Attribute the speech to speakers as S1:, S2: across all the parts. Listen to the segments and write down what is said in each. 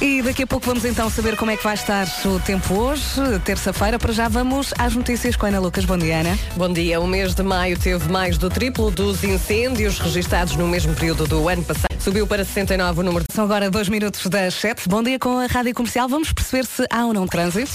S1: E daqui a pouco vamos então saber como é que vai estar o tempo hoje, terça-feira. Para já vamos às notícias com a Ana Lucas. Bom dia, Ana.
S2: Bom dia. O mês de maio teve mais do triplo dos incêndios registados no mesmo período do ano passado. Subiu para 69 o número de...
S1: São agora dois minutos das sete. Bom dia com a Rádio Comercial. Vamos perceber se há ou não trânsito.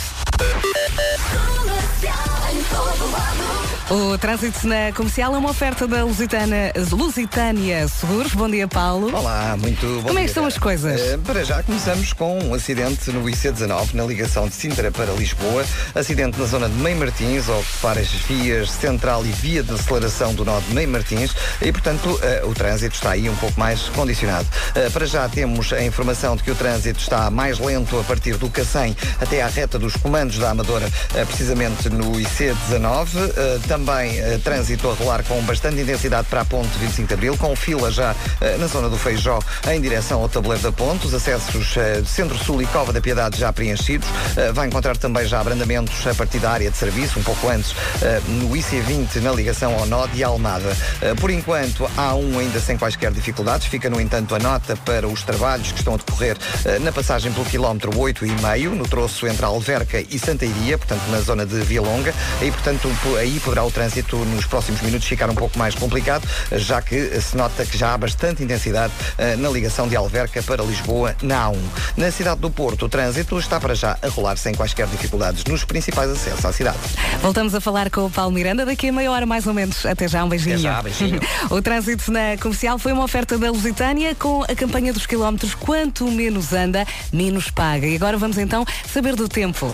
S1: O trânsito na comercial é uma oferta da Lusitana, Lusitânia Seguros. Bom dia, Paulo.
S3: Olá, muito bom
S1: Como é que estão as coisas?
S3: Eh, para já começamos com um acidente no IC19, na ligação de Sintra para Lisboa. Acidente na zona de Meio Martins, ao ocupar as vias central e via de aceleração do nó de Meio Martins. E, portanto, eh, o trânsito está aí um pouco mais condicionado. Eh, para já temos a informação de que o trânsito está mais lento a partir do Cacém até à reta dos comandos da Amadora, precisamente no IC19. Eh, também eh, trânsito a rolar com bastante intensidade para a ponte 25 de Abril, com fila já eh, na zona do Feijó em direção ao tabuleiro da ponte. Os acessos eh, Centro-Sul e Cova da Piedade já preenchidos. Vai encontrar também já abrandamentos a partir da área de serviço, um pouco antes no IC20 na ligação ao nó de Almada. Por enquanto, há um ainda sem quaisquer dificuldades. Fica, no entanto, a nota para os trabalhos que estão a decorrer na passagem pelo quilómetro 8,5, no troço entre Alverca e Santa Iria, portanto, na zona de Via Longa. E, portanto, po- aí poderá o trânsito nos próximos minutos ficar um pouco mais complicado, já que se nota que já há bastante intensidade eh, na ligação de Alverca para Lisboa na A1. Na cidade do Porto, o trânsito está para já a rolar sem quaisquer dificuldades nos principais acessos à cidade.
S1: Voltamos a falar com o Paulo Miranda daqui a meia hora mais ou menos. Até já, um beijinho.
S3: Até já, beijinho.
S1: o trânsito na comercial foi uma oferta da Lusitânia com a campanha dos quilómetros Quanto menos anda, menos paga. E agora vamos então saber do tempo.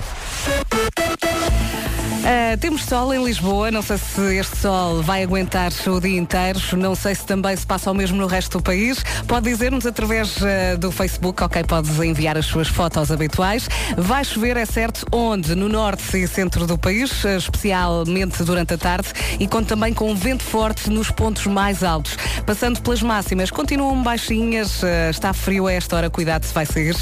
S1: Ah, temos sol em Lisboa, não sei se este sol vai aguentar o dia inteiro, não sei se também se passa o mesmo no resto do país. Pode dizer-nos através ah, do Facebook, ok, podes enviar as suas fotos habituais. Vai chover, é certo, onde? No norte e centro do país, ah, especialmente durante a tarde, e conta também com vento forte nos pontos mais altos. Passando pelas máximas, continuam baixinhas, ah, está frio a esta hora, cuidado se vai sair.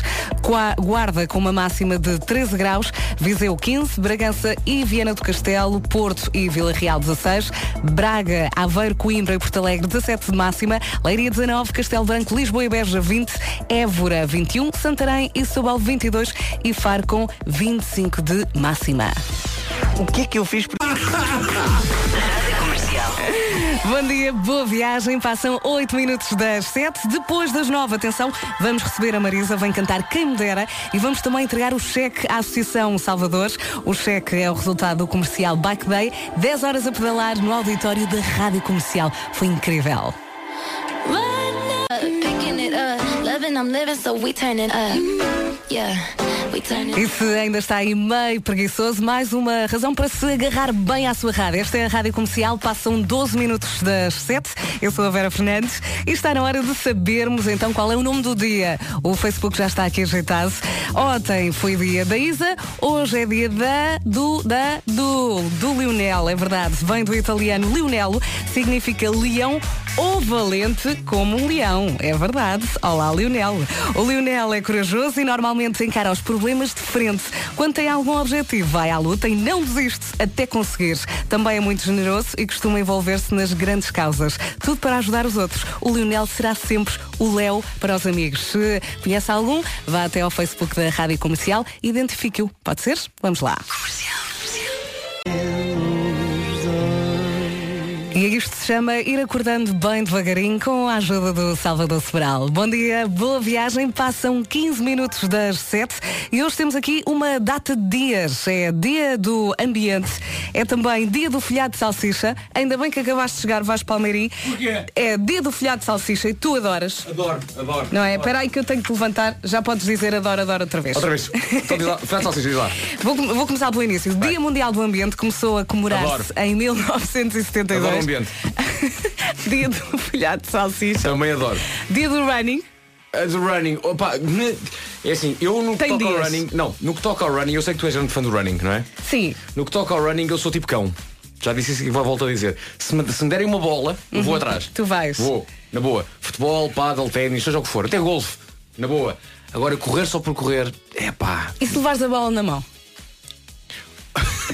S1: Qua- Guarda com uma máxima de 13 graus, Viseu 15, Bragança e Viana do Castelo, Porto e Vila Real 16, Braga, Aveiro, Coimbra e Porto Alegre 17 de máxima, Leiria 19, Castelo Branco, Lisboa e Beja 20, Évora 21, Santarém e Setúbal 22 e Faro com 25 de máxima.
S3: O que é que eu fiz?
S1: Bom dia, boa viagem. Passam 8 minutos das 7. Depois das 9, atenção, vamos receber a Marisa, vem cantar Quem Me Dera e vamos também entregar o cheque à Associação Salvadores. O cheque é o resultado do comercial Bike Day. 10 horas a pedalar no auditório da Rádio Comercial. Foi incrível.
S4: Picking it up, loving I'm living, so we up. Yeah,
S1: E se ainda está aí meio preguiçoso, mais uma razão para se agarrar bem à sua rádio. Esta é a Rádio Comercial, passam 12 minutos das 7. Eu sou a Vera Fernandes e está na hora de sabermos então qual é o nome do dia. O Facebook já está aqui ajeitado. Ontem foi dia da Isa, hoje é dia da, do, da, do, do Lionel, é verdade. Vem do italiano Lionello, significa leão ou valente como um leão. É verdade. Olá, Lionel. O Lionel é corajoso e normalmente encara os problemas de frente. Quando tem algum objetivo, vai à luta e não desiste até conseguir. Também é muito generoso e costuma envolver-se nas grandes causas. Tudo para ajudar os outros. O Lionel será sempre o Léo para os amigos. Se conhece algum, vá até ao Facebook da Rádio Comercial identifique-o. Pode ser? Vamos lá. E isto se chama Ir Acordando Bem Devagarinho com a ajuda do Salvador Sobral. Bom dia, boa viagem. Passam 15 minutos das 7 e hoje temos aqui uma data de dias. É dia do ambiente, é também dia do folhado de salsicha. Ainda bem que acabaste de chegar, vais Palmeirim.
S5: Porquê?
S1: É dia do folhado de salsicha e tu adoras.
S5: Adoro, adoro.
S1: Não é? Espera aí que eu tenho que levantar. Já podes dizer adoro, adoro outra vez.
S5: Outra vez. Então diz lá, faz salsicha, diz lá.
S1: Vou, vou começar pelo início. Dia Mundial do Ambiente começou a comemorar-se em 1972.
S5: Ambiente.
S1: Dia do folhado de salsicha.
S5: Também adoro.
S1: Dia do running.
S5: A do running, opa, é assim, eu no que
S1: Tem
S5: toca ao
S1: dias.
S5: running, não, no que toca ao running, eu sei que tu és grande fã do running, não é?
S1: Sim.
S5: No que toca ao running, eu sou tipo cão. Já disse isso e vou voltar a dizer. Se me, se me derem uma bola, eu vou atrás.
S1: Uhum. Tu vais.
S5: Vou, na boa. Futebol, paddle, ténis, seja o que for. Até golfe, na boa. Agora correr só por correr, é pá.
S1: E se levares a bola na mão?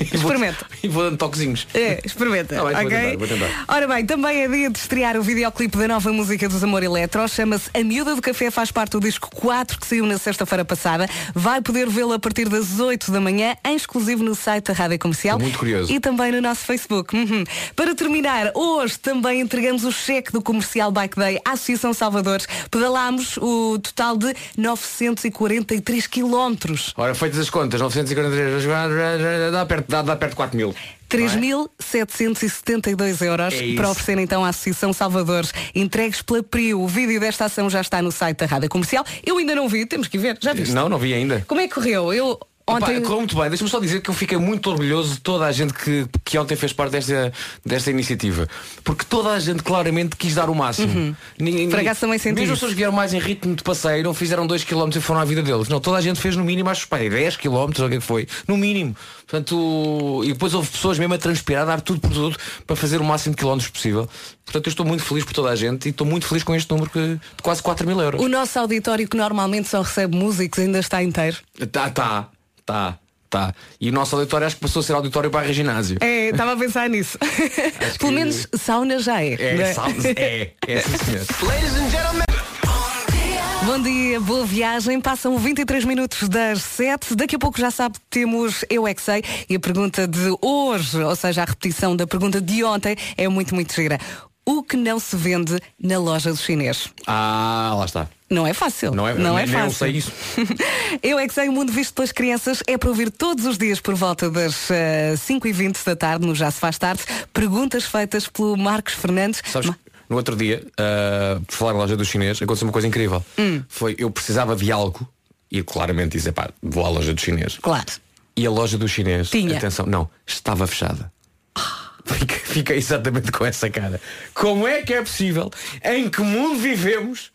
S5: Vou-
S1: Experimenta.
S5: E vou dando toquezinhos.
S1: É, experimenta.
S5: Tá bem, vou
S1: ok?
S5: tentar, vou tentar.
S1: Ora bem, também é dia de estrear o videoclipe da nova música dos Amor Eletro. Chama-se A Miúda do Café, faz parte do disco 4 que saiu na sexta-feira passada. Vai poder vê-lo a partir das 8 da manhã, em exclusivo no site da Rádio Comercial.
S5: Muito curioso.
S1: E também no nosso Facebook. Uhum. Para terminar, hoje também entregamos o cheque do Comercial Bike Day à Associação Salvadores. Pedalámos o total de 943 quilómetros.
S5: Ora, feitas as contas, 943 dá perto, dá, dá perto de 4 mil.
S1: 3.772 euros
S5: É
S1: para oferecer então à Associação Salvadores entregues pela PRIO. O vídeo desta ação já está no site da Rádio Comercial. Eu ainda não vi, temos que ver. Já viste?
S5: Não, não vi ainda.
S1: Como é que correu? Eu ontem.
S5: Correu muito bem. Deixa-me só dizer que eu fiquei muito orgulhoso de toda a gente que, que ontem fez parte desta, desta iniciativa. Porque toda a gente claramente quis dar o máximo. Ninguém,
S1: Por acaso também senti
S5: Mesmo as pessoas que vieram mais em ritmo de passeio, não fizeram 2 km e foram à vida deles. Não, toda a gente fez no mínimo, acho que 10 km, ou o que é que foi. No mínimo. Portanto, e depois houve pessoas mesmo a transpirar, a dar tudo por tudo para fazer o máximo de quilómetros possível. Portanto, eu estou muito feliz por toda a gente e estou muito feliz com este número que- de quase 4 mil euros.
S1: O nosso auditório que normalmente só recebe músicos ainda está inteiro.
S5: Tá, tá, tá, tá. E o nosso auditório acho que passou a ser auditório para ginásio.
S1: É, estava a pensar nisso. Pelo menos sauna já é.
S5: É,
S1: né?
S5: sabe? É, é sim senhor.
S1: Bom dia, boa viagem. Passam 23 minutos das 7. Daqui a pouco já sabe que temos Eu é que sei. E a pergunta de hoje, ou seja, a repetição da pergunta de ontem, é muito, muito gira. O que não se vende na loja do chinês?
S5: Ah, lá está.
S1: Não é fácil.
S5: Não é,
S1: não é
S5: nem eu
S1: fácil.
S5: sei isso.
S1: Eu é que sei, o mundo visto pelas crianças é para ouvir todos os dias por volta das 5h20 da tarde, no Já se faz tarde, perguntas feitas pelo Marcos Fernandes.
S5: Sabes,
S1: Ma-
S5: no outro dia, ah, por falar na loja do chinês, aconteceu uma coisa incrível.
S1: Hum.
S5: Foi, eu precisava de algo e claramente disse, pá, vou à loja do chinês.
S1: Claro.
S5: E a loja do chinês,
S1: Tinha.
S5: atenção, não, estava fechada. Fiquei, fiquei exatamente com essa cara. Como é que é possível? Em que mundo vivemos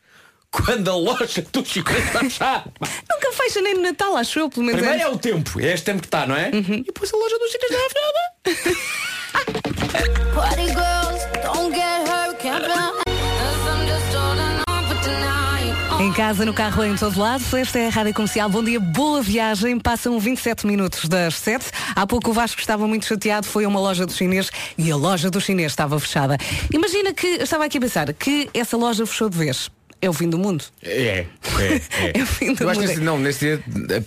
S5: quando a loja do chinês está fechada?
S1: Nunca fecha nem no Natal, acho eu, pelo menos.
S5: Primeiro
S1: é
S5: é o tempo, é este tempo que está, não é?
S1: Uhum.
S5: E depois a loja do chinês está fechada.
S1: Em casa, no carro, em todo lado. Esta é a Rádio Comercial. Bom dia, boa viagem. Passam 27 minutos das 7. Há pouco o Vasco estava muito chateado. Foi a uma loja do chinês e a loja do chinês estava fechada. Imagina que, estava aqui a pensar, que essa loja fechou de vez. É o fim do mundo.
S5: É, é,
S1: É o fim do
S5: Eu acho que
S1: mundo.
S5: nesse, não, nesse dia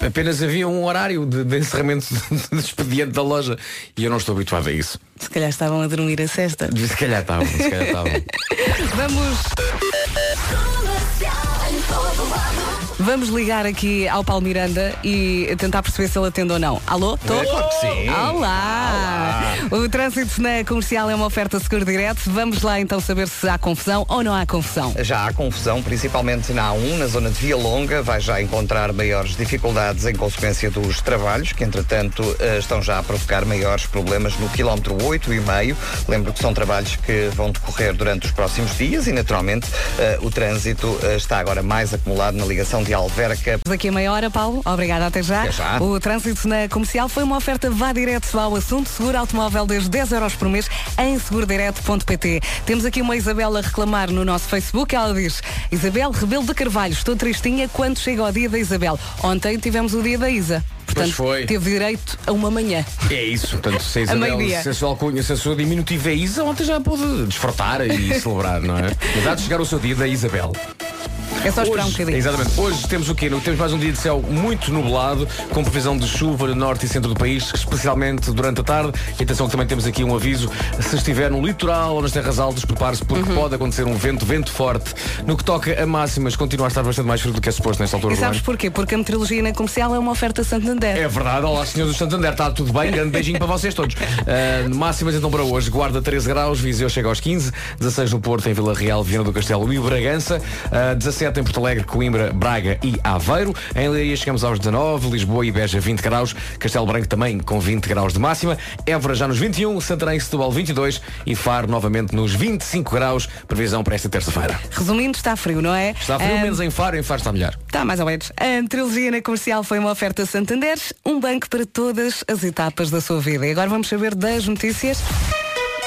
S5: apenas havia um horário de, de encerramento de expediente da loja e eu não estou habituado a isso.
S1: Se calhar estavam a dormir a sexta.
S5: Se calhar estavam, se calhar estavam.
S1: Vamos. Vamos ligar aqui ao Paulo Miranda e tentar perceber se ele atende ou não. Alô? Tô?
S5: É, claro que sim.
S1: Olá! O trânsito na comercial é uma oferta seguro direto. Vamos lá então saber se há confusão ou não há confusão.
S3: Já há confusão, principalmente na A1, na zona de Via Longa. Vai já encontrar maiores dificuldades em consequência dos trabalhos, que entretanto eh, estão já a provocar maiores problemas no quilómetro 8,5. Lembro que são trabalhos que vão decorrer durante os próximos dias e, naturalmente, eh, o trânsito eh, está agora mais acumulado na ligação de Alverca.
S1: Daqui a meia hora, Paulo. Obrigada, até já.
S3: Até já.
S1: O trânsito na comercial foi uma oferta vá direto ao assunto. Seguro automóvel desde 10 euros por mês em segurodireto.pt. Temos aqui uma Isabela a reclamar no nosso Facebook. Ela diz, Isabel Rebelo de Carvalho, estou tristinha quando chega ao dia da Isabel. Ontem tivemos o dia da Isa. Portanto,
S5: foi.
S1: teve direito a uma manhã.
S5: É isso, portanto, se a Isabel, se a sua alcunha, se a sua diminutiva é Isa, ontem já pôde desfrutar e celebrar, não é? Mas há de chegar o seu dia da Isabel.
S1: É só esperar um
S5: Hoje,
S1: bocadinho.
S5: Exatamente. Hoje temos o quê? Temos mais um dia de céu muito nublado, com previsão de chuva no norte e centro do país, especialmente durante a tarde. E atenção que também temos aqui um aviso. Se estiver no litoral ou nas terras altas, prepare-se porque
S1: Uhum.
S5: pode acontecer um vento, vento forte. No que toca a máximas, continua a estar bastante mais frio do que é suposto nesta altura
S1: E sabes porquê? Porque a meteorologia na comercial é uma oferta Santander.
S5: É verdade, olá senhores do Santander, está tudo bem? Grande beijinho para vocês todos. Uh, máximas então para hoje, Guarda 13 graus, Viseu chega aos 15, 16 no Porto, em Vila Real, Viana do Castelo e Bragança, uh, 17 em Porto Alegre, Coimbra, Braga e Aveiro, em Leiria chegamos aos 19, Lisboa e Beja 20 graus, Castelo Branco também com 20 graus de máxima, Évora já nos 21, Santarém e Setúbal 22 e Faro novamente nos 25 graus, previsão para esta terça-feira.
S1: Resumindo, está frio, não é?
S5: Está frio,
S1: Ah,
S5: menos em Faro, em Faro está melhor.
S1: Está mais ou menos. A trilogia na comercial foi uma oferta Santander, um banco para todas as etapas da sua vida. E agora vamos saber das notícias.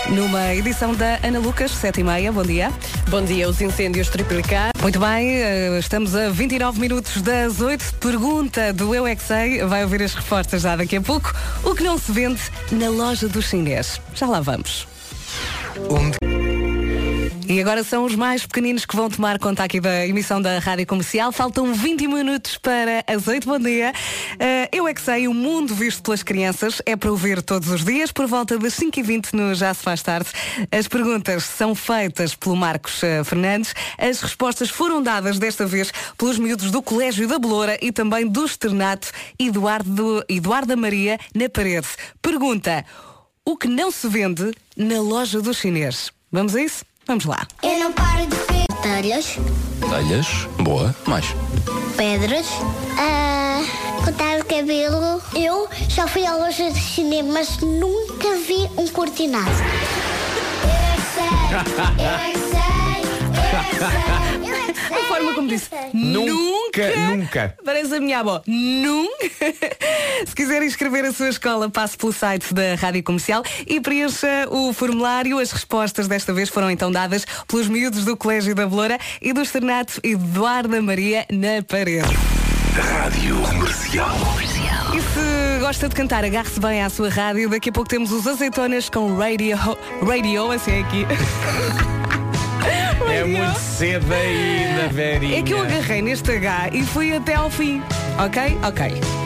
S1: Numa edição da Ana Lucas, 7 e meia. Bom dia.
S2: Bom dia, os incêndios triplicaram.
S1: Muito bem, eh, estamos a 29 minutos das 8. Pergunta do Eu é que Sei. Vai ouvir as respostas já daqui a pouco. O que não se vende na loja do chinês? Já lá vamos. E agora são os mais pequeninos que vão tomar conta aqui da emissão da Rádio Comercial. Faltam 20 minutos para as 8. Bom dia. Eh, eu é que sei, o mundo visto pelas crianças é para ouvir todos os dias, por volta das 5h20 no Já se faz tarde. As perguntas são feitas pelo Marcos eh, Fernandes. As respostas foram dadas desta vez pelos miúdos do Colégio da Beloura e também do Externato Eduardo, Eduarda Maria na parede. Pergunta: o que não se vende na loja do chinês? Vamos a isso? Vamos lá.
S6: Eu não paro de ver telhas,
S7: Telhas, boa, mais.
S6: pedras, ah, cortar o cabelo. Eu já fui à loja de cinema, mas nunca vi um cortinado. Eu é que sei, eu é que sei, eu é que sei,
S1: A forma como disse.
S5: Nunca, nunca.
S1: Parece a minha avó. Nunca. Se quiser inscrever a sua escola, passe pelo site da Rádio Comercial e preencha o formulário. As respostas desta vez foram então dadas pelos miúdos do Colégio da Beloura e do Externato Eduarda Maria na parede.
S7: Rádio Comercial.
S1: E se gosta de cantar, agarre-se bem à sua rádio. Daqui a pouco temos os azeitonas com radio, radio assim é aqui.
S5: É muito cedo ainda, Verinha.
S1: É que eu agarrei neste H e fui até ao fim. Ok? Ok.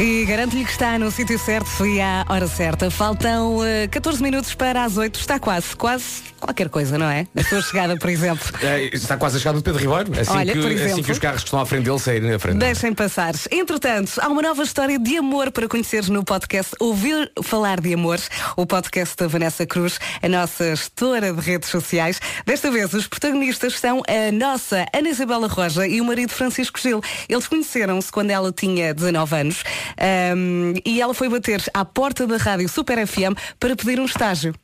S1: E garanto-lhe que está no sítio certo e à hora certa. Faltam eh, 14 minutos para as 8. Está quase, quase qualquer coisa, não é? A sua chegada, por exemplo.
S5: É, está quase a chegar do Pedro Ribeiro. Assim,
S1: Olha,
S5: que,
S1: exemplo.
S5: assim que os carros que estão à frente dele saírem na frente.
S1: Deixem passar. Entretanto, há uma nova história de amor para conheceres no podcast Ouvir Falar de Amor, o podcast da Vanessa Cruz, a nossa gestora de redes sociais. Desta vez, os protagonistas são a nossa Ana Isabela Roja e o marido Francisco Gil. Eles conheceram-se quando ela tinha 19 anos ahm, e ela foi bater à porta da rádio Super FM para pedir um estágio.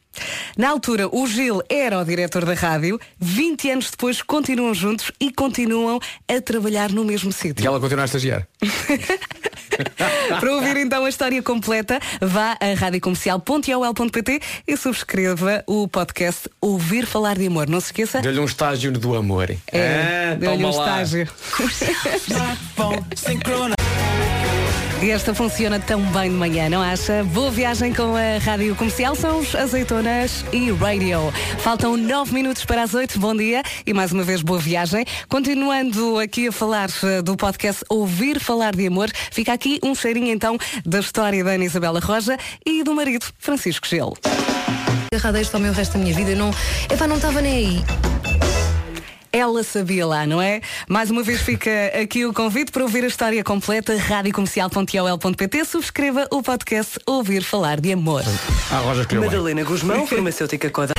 S1: Na altura, o Gil era o diretor da rádio. 20 anos depois, continuam juntos e continuam a trabalhar no mesmo
S5: E
S1: sítio.
S5: ela continua a estagiar.
S1: Para ouvir então a história completa, vá a radiocomercial.ol.pt e subscreva o podcast Ouvir Falar de Amor. Não se esqueça.
S5: Deu-lhe um estágio do amor.
S1: É,
S5: Ah,
S1: deu-lhe um
S5: lá.
S1: estágio. Esta funciona tão bem de manhã, não acha? Boa viagem com a Rádio Comercial, são os Azeitonas e Radio. Faltam nove minutos para as oito, bom dia e mais uma vez boa viagem. Continuando aqui a falar eh, do podcast Ouvir Falar de Amor, fica aqui um cheirinho então da história da Ana Isabela Roja e do marido Francisco Gelo.
S8: agarrada a isto ao meu resto da minha vida. Não, epá, não estava nem aí.
S1: Ela sabia lá, não é? Mais uma vez fica aqui o convite para ouvir a história completa, radiocomercial.ol.pt. Subscreva o podcast Ouvir Falar de Amor.
S5: Ah.
S9: Madalena Guzmão, farmacêutica Coda.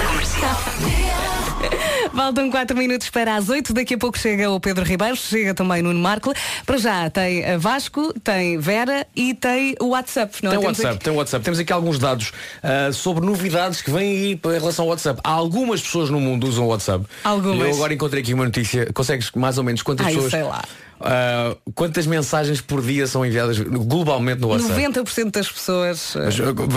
S1: Faltam 4 minutos para as 8. Daqui a pouco chega o Pedro Ribeiro, chega também Nuno Marco. Para já tem a Vasco, tem Vera e tem o WhatsApp. Não é?
S5: Tem o WhatsApp,
S1: aqui-
S5: tem o WhatsApp. Temos aqui alguns dados ah, sobre novidades que vêm aí em relação ao WhatsApp. Há algumas pessoas no mundo usam o WhatsApp.
S1: Algumas.
S5: Eu agora encontrei aqui uma notícia. Consegues mais ou menos quantas
S1: Ai,
S5: pessoas.
S1: sei lá.
S5: Ah, quantas mensagens por dia são enviadas globalmente no WhatsApp?
S1: 90% das pessoas. eh,
S5: Mas,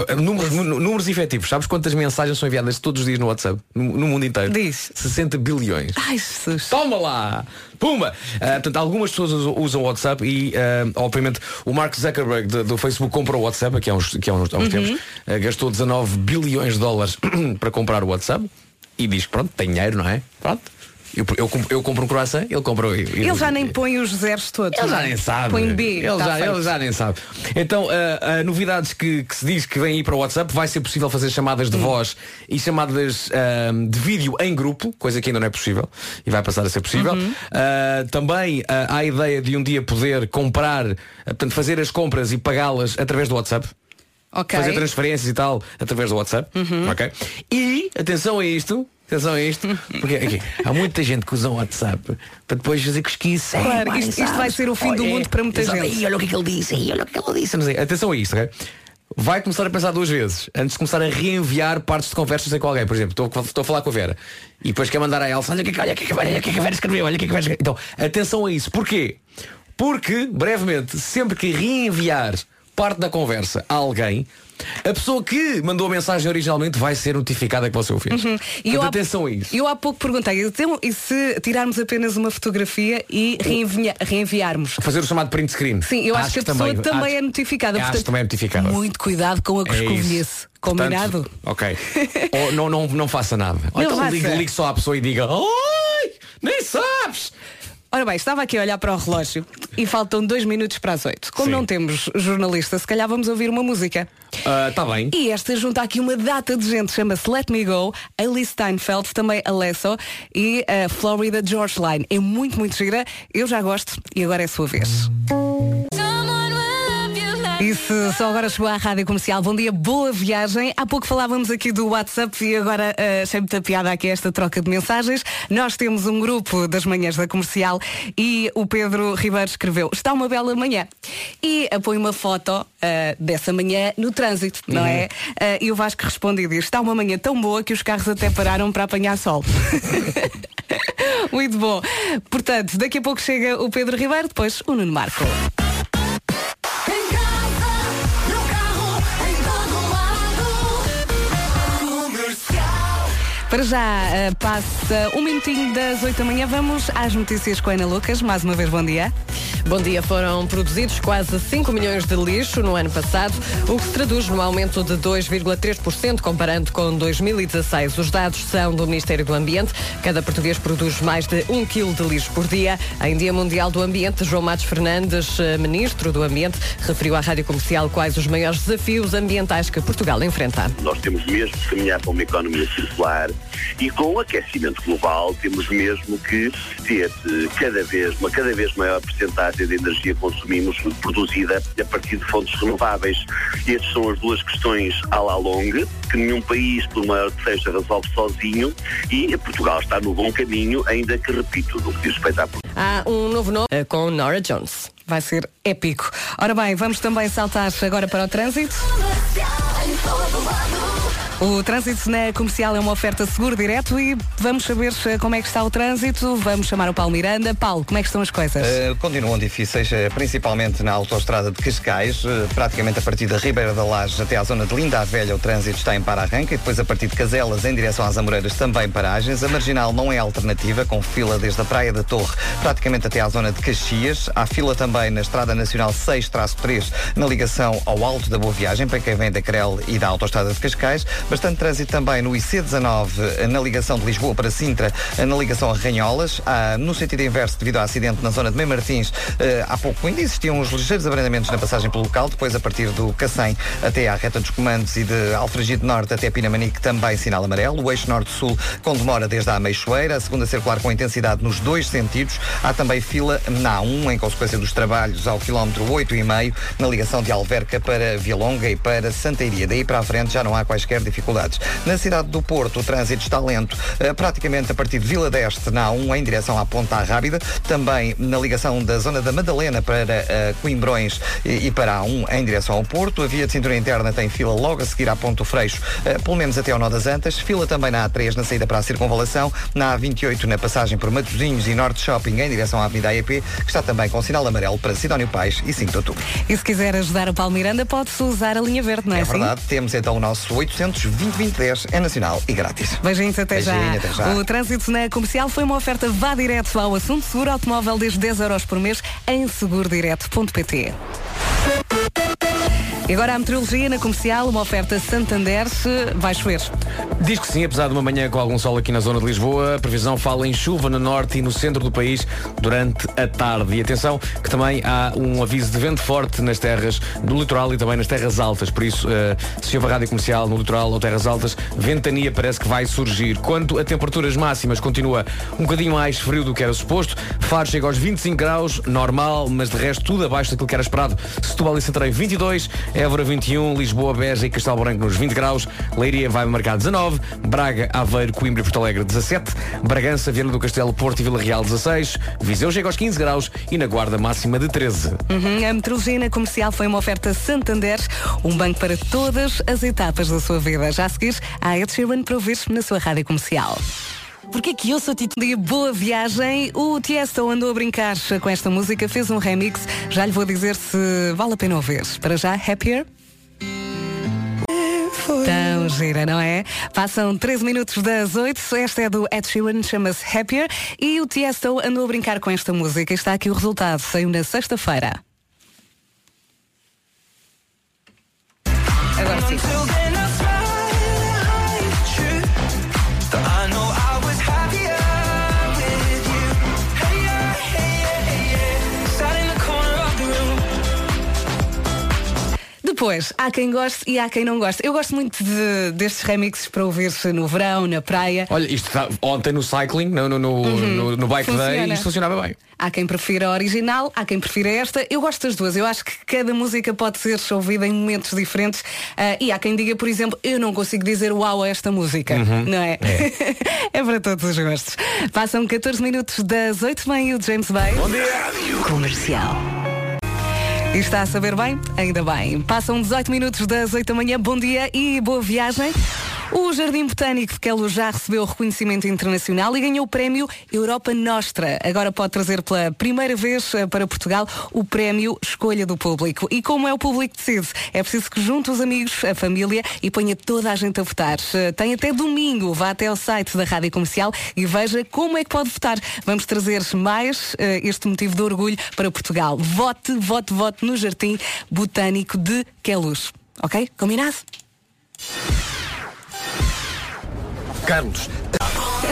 S5: ah, números, números efetivos, sabes quantas mensagens são enviadas todos os dias no WhatsApp? No, no mundo inteiro?
S1: Diz.
S5: 60 bilhões.
S1: Ai, Jesus.
S5: Toma lá! Pumba! Ah, portanto, algumas pessoas usam, o WhatsApp e, obviamente, o Mark Zuckerberg do, do Facebook comprou o WhatsApp aqui há uns, aqui há uns, há uns tempos. Ah, gastou 19 bilhões de dólares para comprar o WhatsApp e diz que pronto, tem dinheiro, não é? Pronto. Eu, eu, eu compro um croissant, ele compra o.
S1: Ele já nem põe os zeros todos.
S5: Ele já
S1: é?
S5: nem sabe.
S1: Põe B.
S5: Ele,
S1: tá
S5: já,
S1: feito.
S5: ele já nem sabe. Então, ah, ah, novidades que, que se diz que vêm aí para o WhatsApp, vai ser possível fazer chamadas de voz e chamadas ah, de vídeo em grupo, coisa que ainda não é possível e vai passar a ser possível. Ah, também há a ideia de um dia poder comprar, portanto, fazer as compras e pagá-las através do WhatsApp.
S1: Ok.
S5: Fazer transferências e tal através do WhatsApp. ok? E, atenção a isto, atenção a isto, porque aqui, há muita gente que usa o WhatsApp para depois fazer cosquice.
S1: Claro, isto- isto vai ser o fim do mundo para muita
S5: exato.
S1: gente.
S5: Ei, olha o que é que ele disse, ei, olha o que é que ele disse. Sei. Atenção a isto, ok? Vai começar a pensar duas vezes antes de começar a reenviar partes de conversas com alguém. Por exemplo, estou, a falar com a Vera e depois quer mandar a Elsa, olha o que, é olha que, é que olha que é que a Vera escreveu, olha o que é que a Vera escreveu. Então, atenção a isso. Porquê? Porque, brevemente, sempre que reenviar parte da conversa a alguém, A pessoa que mandou a mensagem originalmente vai ser notificada que você o fez.
S1: Uhum. E
S5: Portanto, atenção a isso.
S1: Eu há pouco perguntei, então, e se tirarmos apenas uma fotografia e reenvia- reenviarmos?
S5: Fazer o chamado print screen.
S1: Sim, eu acho, que a pessoa também,
S5: acho-
S1: é notificada.
S5: acho
S1: portanto,
S5: também é notificada.
S1: Muito cuidado com a
S5: É
S1: coscovilhice. Combinado?
S5: Portanto, ok. Ou não, não, não faça nada. Ou
S1: Não
S5: então ligue, ligue só à pessoa e diga Oi, nem sabes.
S1: Ora bem, estava aqui a olhar para o relógio e faltam dois minutos para as oito. Como
S5: Sim.
S1: não temos jornalista, se calhar vamos ouvir uma música.
S5: Está bem.
S1: E esta junta aqui uma data de gente, chama-se Let Me Go, Alice Steinfeld, também Alesso e a Florida George Line. É muito, muito gira. Eu já gosto e agora é a sua vez. E se só agora chegou à Rádio Comercial, bom dia, boa viagem. Há pouco falávamos aqui do WhatsApp e agora uh, achei muita piada aqui esta troca de mensagens. Nós temos um grupo das manhãs da comercial e o Pedro Ribeiro escreveu, está uma bela manhã. E põe uma foto uh, dessa manhã no trânsito, não é? Uh, e o Vasco responde e diz, está uma manhã tão boa que os carros até pararam para apanhar sol. Muito bom. Portanto, daqui a pouco chega o Pedro Ribeiro, depois o Nuno Marco. Para já eh, passa um minutinho das 8 da manhã. Vamos às notícias com a Ana Lucas. Mais uma vez, bom dia.
S2: Bom dia, foram produzidos quase 5 milhões de lixo no ano passado, o que se traduz num aumento de 2,3% comparando com 2016. Os dados são do Ministério do Ambiente. Cada português produz mais de 1 kg de lixo por dia. Em Dia Mundial do Ambiente, João Matos Fernandes, eh, Ministro do Ambiente, referiu à Rádio Comercial quais os maiores desafios ambientais que Portugal enfrenta.
S10: Nós temos mesmo que caminhar para uma economia circular e com o aquecimento global temos mesmo que ter eh, cada vez, uma cada vez maior porcentagem de energia consumimos produzida a partir de fontes renováveis. Estas são as duas questões à la longue, que nenhum país, por maior que seja, resolve sozinho e Portugal está no bom caminho, ainda que, repito, no que diz respeito à
S2: Há um novo nome eh, com Nora Jones.
S1: Vai ser épico. Ora bem, vamos também saltar agora para o trânsito. O trânsito na comercial é uma oferta seguro direto e vamos saber eh, como é que está o trânsito. Vamos chamar o Paulo Miranda. Paulo, como é que estão as coisas?
S3: Uh, continuam difíceis, uh, principalmente na autoestrada de Cascais, praticamente a partir da Ribeira da Laje até à zona de Linda a Velha, o trânsito está em para-arranca e depois a partir de Caselas em direção às Amoreiras também paragens. A marginal não é alternativa, com fila desde a Praia da Torre praticamente até à zona de Caxias. Há fila também na Estrada Nacional 6-3 na ligação ao Alto da Boa Viagem, para quem vem da Crel e da autoestrada de Cascais. Bastante trânsito também no IC19, na ligação de Lisboa para Sintra, na ligação a Ranholas. No sentido inverso, devido ao acidente na zona de Mem Martins, eh, há pouco ainda existiam uns ligeiros abrandamentos na passagem pelo local, depois a partir do Cacém até à reta dos comandos e de Alfragide Norte até Pinamanique também sinal amarelo. O eixo Norte-Sul com demora desde a Meixoeira, a segunda circular com intensidade nos dois sentidos. Há também fila na A1 em consequência dos trabalhos ao quilómetro 8,5 na ligação de Alverca para Vialonga e para Santeiria. Daí para a frente já não há quaisquer dificuldades. Na cidade do Porto o trânsito está lento, eh, praticamente a partir de Vila d'Este na A1 em direção à Ponta Rábida, também na ligação da zona da Madalena para eh, Coimbrões e, para a A1 em direção ao Porto. A via de cintura interna tem fila logo a seguir à Ponto Freixo, eh, pelo menos até ao Nó das Antas. Fila também na A3 na saída para a Circunvalação, na A28 na passagem por Matosinhos e Norte Shopping em direção à Avenida AEP, que está também com sinal amarelo para Sidónio Pais e 5 de outubro.
S1: E se quiser ajudar o Paulo Miranda, pode-se usar a linha verde, não é,
S3: É
S1: assim?
S3: verdade, temos então o nosso 800 2010 é nacional e grátis.
S1: Beijinhos até
S3: Beijinho,
S1: já.
S3: até já.
S1: O trânsito na comercial foi uma oferta vá direto ao assunto seguro automóvel desde 10 euros por mês em segurodireto.pt. E agora a meteorologia na comercial, uma oferta Santander, se vai chover.
S5: Diz que sim, apesar de uma manhã com algum sol aqui na zona de Lisboa, a previsão fala em chuva no norte e no centro do país durante a tarde. E atenção que também há um aviso de vento forte nas terras do litoral e também nas terras altas. Por isso, eh, se houve rádio comercial no litoral ou terras altas, ventania parece que vai surgir. Quanto a temperaturas máximas, continua um bocadinho mais frio do que era suposto. Faro chega aos 25 graus, normal, mas de resto tudo abaixo daquilo que era esperado. Setúbal e Santarém 22, Évora 21, Lisboa, Beja e Castelo Branco nos 20 graus, Leiria vai marcar 19, Braga, Aveiro, Coimbra e Porto Alegre 17, Bragança, Viana do Castelo, Porto e Vila Real 16, Viseu chega aos 15 graus e na Guarda máxima de 13.
S1: Uhum, a meteorologia na comercial foi uma oferta Santander, um banco para todas as etapas da sua vida. Já a seguir, há Ed Sheeran para ouvir na sua rádio comercial. Porquê que eu sou de boa viagem? O Tiesto andou a brincar com esta música, fez um remix. Já lhe vou dizer se vale a pena ouvir. Para já, Happier. Tão gira, não é? Passam 13 minutos das 8. Esta é do Ed Sheeran, chama-se Happier. E o Tiesto andou a brincar com esta música. Está aqui o resultado. Saiu na sexta-feira. Agora sim. Depois, há quem goste e há quem não goste. Eu gosto muito de- destes remixes para ouvir-se no verão, na praia.
S5: Olha, isto está, ontem no cycling, no, no, no, no, no Bike Day,
S1: Uhum. Funciona.
S5: isto funcionava bem.
S1: Há quem prefira a original, há quem prefira esta. Eu gosto das duas. Eu acho que cada música pode ser ouvida em momentos diferentes. Ah, e há quem diga, por exemplo, eu não consigo dizer uau a esta música.
S5: Uhum.
S1: Não é? É. para todos os gostos. Passam 14 minutos das 8 bem o James Bay. Bom dia. Comercial. E está a saber bem? Ainda bem. Passam 18 minutos das 8 da manhã. Bom dia e boa viagem. O Jardim Botânico de Queluz já recebeu reconhecimento internacional e ganhou o prémio Europa Nostra. Agora pode trazer pela primeira vez eh, para Portugal o prémio Escolha do Público. E como é o público decide, é preciso que junte os amigos, a família e ponha toda a gente a votar. Eh, Tem até domingo. Vá até ao site da Rádio Comercial e veja como é que pode votar. Vamos trazer mais eh, este motivo de orgulho para Portugal. Vote, vote, vote no Jardim Botânico de Queluz. Ok? Combinado?
S5: Carlos.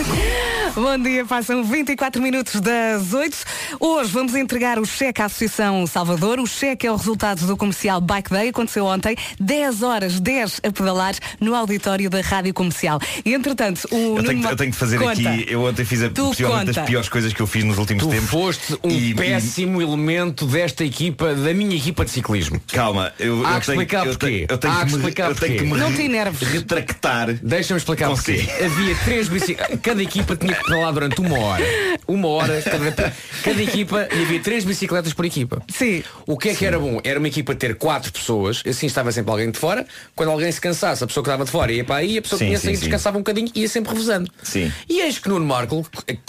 S1: Bom dia, passam 24 minutos das 8. Hoje vamos entregar o cheque à Associação Salvador. O cheque é o resultado do comercial Bike Day. Aconteceu ontem, 10 horas, 10 a pedalar no auditório da Rádio Comercial. E entretanto, o
S11: Eu tenho, eu tenho de fazer
S1: Conta.
S11: aqui, eu ontem fiz a,
S1: Tu
S11: possivelmente
S1: conta.
S11: das piores coisas que eu fiz nos últimos
S5: Tu
S11: tempos.
S5: foste um
S11: E- e-
S5: péssimo elemento desta equipa, da minha equipa de ciclismo.
S11: Calma, eu,
S5: Há
S11: eu
S5: que
S11: tenho,
S5: explicar
S11: eu
S5: porquê.
S11: tenho, eu tenho
S5: Há
S11: que,
S5: que
S11: me,
S5: explicar
S11: eu tenho que
S5: porquê.
S11: me
S1: Não
S11: re-
S1: te enerves.
S11: retractar.
S5: Deixa-me explicar porquê. Havia três bicicletas. Cada equipa tinha que pedalar durante uma hora. Uma hora, cada, cada equipa, e havia três bicicletas por equipa.
S1: Sim.
S5: O que é que era bom? Era uma equipa ter quatro pessoas, assim estava sempre alguém de fora. Quando alguém se cansasse, a pessoa que estava de fora ia para aí, a pessoa
S11: Sim,
S5: que tinha
S11: sim,
S5: saído
S11: sim.
S5: descansava um bocadinho e ia sempre revezando.
S11: Sim.
S5: E eis que Nuno Marco,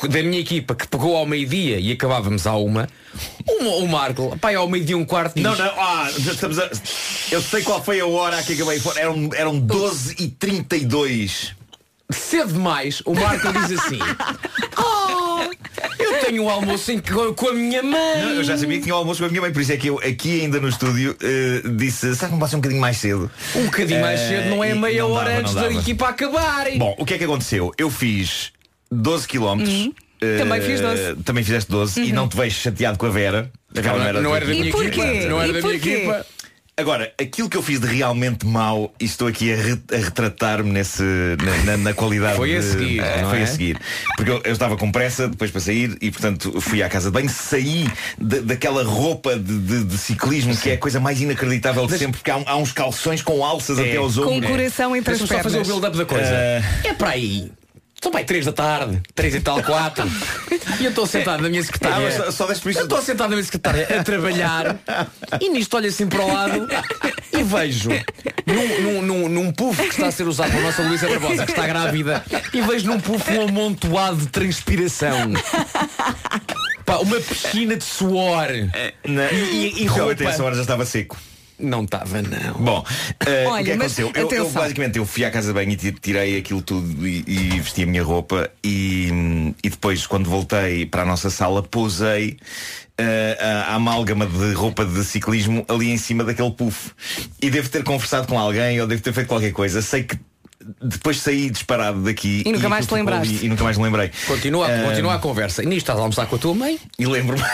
S5: da minha equipa, que pegou ao meio-dia e acabávamos à uma, o, o Marco, pai, ao meio-dia um quarto diz,
S11: Não, não, ah, já estamos a... Eu sei qual foi a hora que acabei fora. Eram, eram 12 e 32
S5: cedo demais, o Marco diz assim, oh, eu tenho um almoço em, com, com a minha mãe.
S11: Não, eu já sabia que tinha o almoço com a minha mãe, por isso é que eu aqui ainda no estúdio eh, disse, será que ser um bocadinho mais cedo?
S5: Um bocadinho mais
S11: Eh,
S5: cedo, não é
S11: e
S5: meia
S11: não
S5: hora
S11: dava,
S5: antes da equipa acabar.
S11: Bom, o que é que aconteceu? Eu fiz 12 quilómetros.
S5: Uhum.
S11: eh,
S1: Também fiz 12.
S11: Também fizeste 12 e não te vejo chateado com a Vera.
S5: Não, não era da minha equipa. Não era
S1: E
S5: da minha
S1: porquê?
S5: equipa.
S11: Agora, aquilo que eu fiz de realmente mau, e estou aqui a, re- a retratar-me nesse, na, na- na qualidade
S5: Foi a
S11: de-
S5: seguir,
S11: Eh,
S5: não
S11: Foi
S5: é?
S11: a seguir. Porque eu, eu estava com pressa depois para sair e, portanto, fui à casa de banho, saí da- daquela roupa de, de- de ciclismo que é a coisa mais inacreditável de sempre, porque há, há uns calções com alças
S5: É.
S11: até aos
S1: Com
S11: ombros.
S1: o coração entre as
S5: Deixa-me só fazer o
S1: pernas.
S5: build-up da coisa.
S11: Eh,
S5: É para aí. São aí 3 da tarde, 3 e tal, 4. E eu estou sentado na minha
S11: Ah,
S5: secretária.
S11: mas só, só.
S5: Eu estou sentado na minha secretária a trabalhar e nisto olho assim para o lado e vejo num, num, num, num puff que está a ser usado pela nossa Luísa Barbosa, que está grávida, e vejo num puff um amontoado de transpiração. Pá, uma piscina de suor.
S11: Na,
S5: E- e- e roupa?
S11: essa hora já estava seco.
S5: Não estava, não.
S11: Bom, eh,
S1: Olha,
S11: o que é que aconteceu? Eu, eu basicamente eu fui à casa de banho e ti- tirei aquilo tudo e, e vesti a minha roupa e, e depois quando voltei para a nossa sala posei eh, a, a amálgama de roupa de ciclismo ali em cima daquele puff. E devo ter conversado com alguém ou devo ter feito qualquer coisa. Sei que depois saí disparado daqui
S1: E nunca mais
S11: aquilo
S1: te lembraste.
S11: ali E nunca mais me lembrei.
S5: Continua,
S11: Eh,
S5: continua a conversa. E nisto estás a almoçar com a tua mãe
S11: E lembro-me.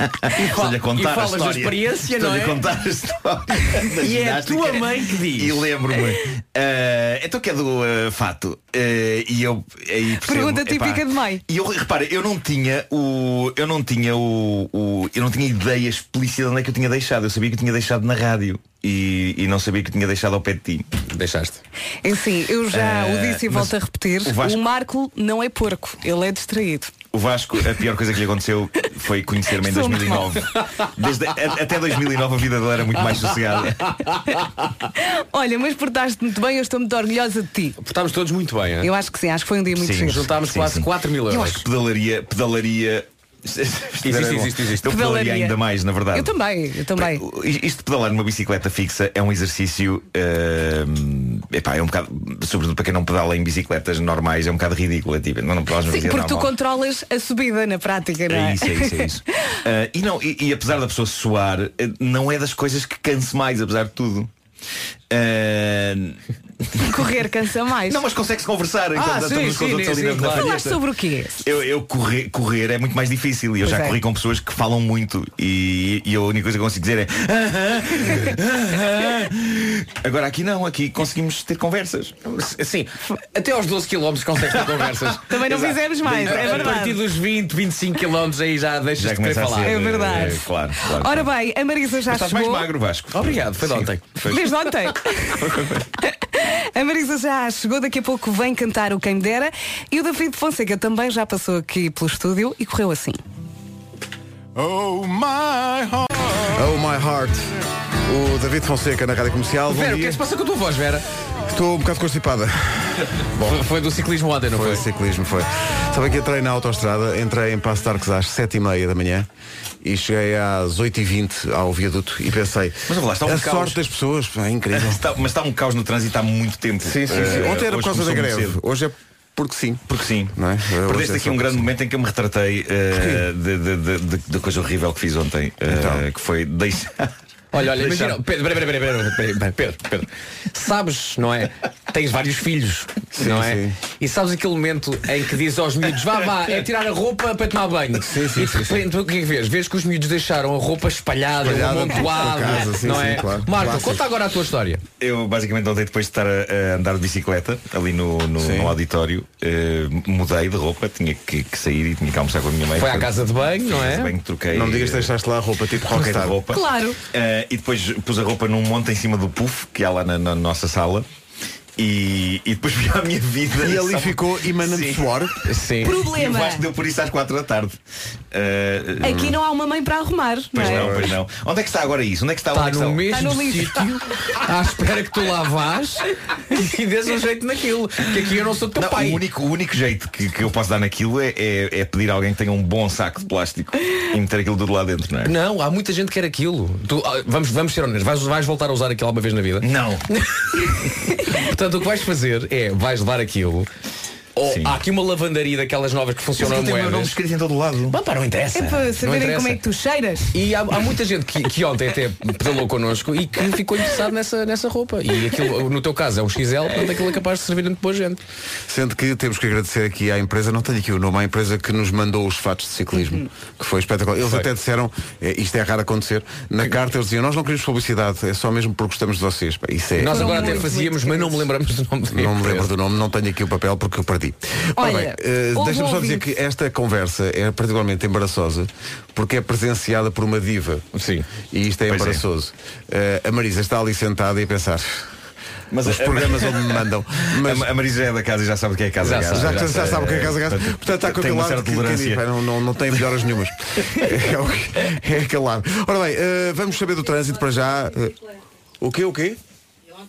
S11: A contar
S5: e falas
S11: a
S5: da experiência, não é?
S11: a contar a história.
S5: E é a tua mãe que diz.
S11: E lembro-me. eh, então que é do eh, fato. eh, e eu aí percebo,
S1: Pergunta
S11: epá,
S1: típica de mãe.
S11: E eu repara, eu não tinha o. Eu não tinha o, o- Eu não tinha ideia explícita de onde é que eu tinha deixado. Eu sabia que eu tinha deixado na rádio. E, e não sabia que eu tinha deixado ao pé de ti.
S5: Deixaste.
S1: É Assim, eu já
S11: Eh,
S1: o disse e volto a repetir.
S11: o Vasco-
S1: O Marco não é porco, ele é distraído.
S11: O Vasco, a pior coisa que lhe aconteceu foi conhecer-me em
S1: Sou muito
S11: 2009. Desde, a- até 2009 a vida dele era muito mais sossegada.
S1: Olha, mas portaste muito bem, eu estou muito orgulhosa de ti.
S5: Portámos todos muito bem, hein?
S1: Eu acho que sim, acho que foi um dia muito
S11: Sim.
S1: giro.
S5: Juntámos
S11: Sim,
S5: quase
S11: sim.
S5: 4 mil
S11: Eu
S5: euros.
S11: acho que pedalaria, pedalaria
S5: Existe, existe, existe.
S11: Eu pedalaria
S1: Pedalaria.
S11: ainda mais, na verdade.
S1: Eu também, eu também.
S11: Isto de pedalar numa bicicleta fixa é um exercício hum, epá, é um bocado, sobretudo para quem não pedala em bicicletas normais, é um bocado ridículo. É tipo, não, não pedalas
S1: Sim, porque tu controlas a subida na prática, não é?
S11: É isso, é isso, é isso. Ah, e, não, e, e apesar da pessoa suar, eh, não é das coisas que canse mais, apesar de tudo.
S1: Correr cansa mais.
S11: não, mas consegue-se conversar enquanto
S5: Ah, sim,
S11: estamos com os
S5: sim,
S11: outros
S5: sim,
S11: ali na- na
S5: claro.
S1: Falaste
S11: palheta.
S1: sobre o quê?
S11: Eu, eu correr, correr é muito mais difícil e eu
S1: Pois
S11: já
S1: é.
S11: corri com pessoas que falam muito e, e a única coisa que eu consigo dizer é "Ah, ah, ah." Agora aqui não, aqui conseguimos ter conversas.
S5: Sim, até aos 12 km consegues ter conversas.
S1: Também não
S5: Exato.
S1: fizemos mais, é
S5: A-
S1: verdade.
S5: partir dos 20, 25 km aí já deixas
S11: Já
S5: de querer falar.
S11: ser,
S1: É verdade.
S11: eh, claro, claro.
S1: Ora bem, a Marisa já
S11: Mas estás mais
S1: chegou.
S11: magro, Vasco.
S5: Obrigado, foi de
S11: Sim.
S5: ontem.
S11: Foi.
S1: Desde ontem. A Marisa já chegou, daqui a pouco vem cantar o Quem Me Dera e o David Fonseca também já passou aqui pelo estúdio e correu assim.
S12: Oh my heart. Oh my heart. O David Fonseca na Rádio Comercial. Bom
S5: Vera, o que é que se passa com a tua voz, Vera?
S12: Estou um bocado constipada.
S5: Foi, foi do ciclismo ontem, não
S12: Foi
S5: foi?
S12: ciclismo, foi. Sabe que entrei na autoestrada, entrei em Passo de Arcos às 7h30 da manhã e cheguei às 8h20 ao viaduto e pensei,
S11: Mas olha lá, está um
S12: a
S11: caos.
S12: sorte das pessoas, pá, é incrível.
S11: Está- mas está um caos no trânsito há muito tempo.
S12: Sim, sim, sim.
S11: Eh,
S12: Ontem era por causa da greve,
S11: cedo.
S12: hoje é porque sim.
S11: Porque sim.
S12: Não é? Hoje
S11: Perdeste
S12: é
S11: aqui um grande
S12: porque
S11: momento em que eu me retratei eh, de- de- de- de- da coisa horrível que fiz ontem. eh,
S12: Então.
S11: Que foi deixar.
S5: Olha, olha,
S11: deixar-
S5: imagina, Pedro, pera, pera, pera, pera, pera, pera, Pedro, Pedro, sabes, não é? Tens vários filhos, não é?
S12: sim.
S5: E sabes aquele momento em que dizes aos miúdos, vá, vá, é tirar a roupa para tomar banho.
S12: Sim, sim,
S5: e de
S12: sim, sim.
S5: repente o que é que vês? Vês que os miúdos deixaram a roupa espalhada,
S12: Espalhada
S5: amontoada,
S12: por casa, sim,
S5: não
S12: sim,
S5: é?
S12: claro.
S5: Marco,
S12: Clássico.
S5: conta agora a tua história.
S11: Eu basicamente ontem depois de estar a, a andar de bicicleta ali no, no,
S12: Sim.
S11: no auditório, eh, mudei de roupa, tinha que, que sair e tinha que almoçar com a minha mãe.
S5: Foi à casa de banho, não é?
S11: banho, troquei,
S12: Não me digas que deixaste lá a roupa tipo
S11: troquei de
S12: rockstar.
S11: roupa.
S1: Claro.
S11: Eh, e depois pus a roupa num monte em cima do puff que há lá na, na nossa sala. E, e depois vi a minha vida.
S12: E ali
S11: Só-
S12: ficou emanando
S11: Sim.
S12: suor.
S5: Sim.
S11: E o
S1: Problema.
S11: Vasco deu por isso às 4 da tarde. Eh,
S1: Aqui não há uma mãe para arrumar.
S11: Pois
S1: não é?
S11: não, pois não. Onde é que está agora isso? Onde é que está,
S5: Está
S11: onde é que
S5: no
S11: está?
S5: mesmo
S1: Está no
S5: sítio, à espera que tu lá vás e dês um jeito naquilo. Que aqui eu não sou teu
S11: Não,
S5: pai.
S11: o, único, o único jeito que, que eu posso dar naquilo é, é, é pedir a alguém que tenha um bom saco de plástico e meter aquilo tudo lá dentro, não é?
S5: Não, há muita gente que quer aquilo. Tu, ah, vamos, vamos ser honestos, vais, vais voltar a usar aquilo alguma vez na vida?
S11: Não.
S5: Portanto, o que vais fazer é, vais levar aquilo. Ou
S11: Sim.
S5: há aqui uma lavandaria daquelas novas que funcionam a moedas.
S11: escrito em todo lado.
S5: Bom, pá, não interessa.
S1: É para
S5: Não
S1: saberem
S5: interessa.
S1: como é que tu cheiras.
S5: E há, há muita gente que, que ontem até pedalou connosco e que ficou interessado nessa, nessa roupa. E aquilo, no teu caso, é um XL, portanto aquilo é capaz de servir entre boa gente.
S12: Sendo que temos que agradecer aqui à empresa, não tenho aqui o nome, à empresa que nos mandou os fatos de ciclismo, que foi espetacular. Eles
S5: Foi.
S12: até disseram, eh, isto é raro acontecer, na carta eles diziam, nós não queremos publicidade, é só mesmo porque gostamos de vocês. Isso é.
S5: Nós agora até
S1: muito,
S5: fazíamos,
S1: muito
S5: mas não me lembramos do nome
S12: Não me lembro do nome, não tenho aqui o papel porque eu perdi. Ora
S1: Olha,
S12: bem, eh,
S1: houve
S12: deixa-me só dizer que esta conversa é particularmente embaraçosa porque é presenciada por uma diva.
S5: Sim.
S12: E isto é
S11: Pois é.
S12: embaraçoso. Eh, a Marisa está ali sentada e a pensar.
S11: Mas
S12: os programas onde me mandam. Mas
S11: A, Marisa é da casa e já sabe o que é casa
S5: Já
S11: a casa.
S5: sabe,
S12: já, já, sabe o que é casa a casa.
S11: Portanto,
S12: Portanto, está com aquele lado que, que não, não, não tem melhoras nenhumas. É, é aquele lado. Ora bem, eh, vamos saber do trânsito para já. Eh, o quê, o quê?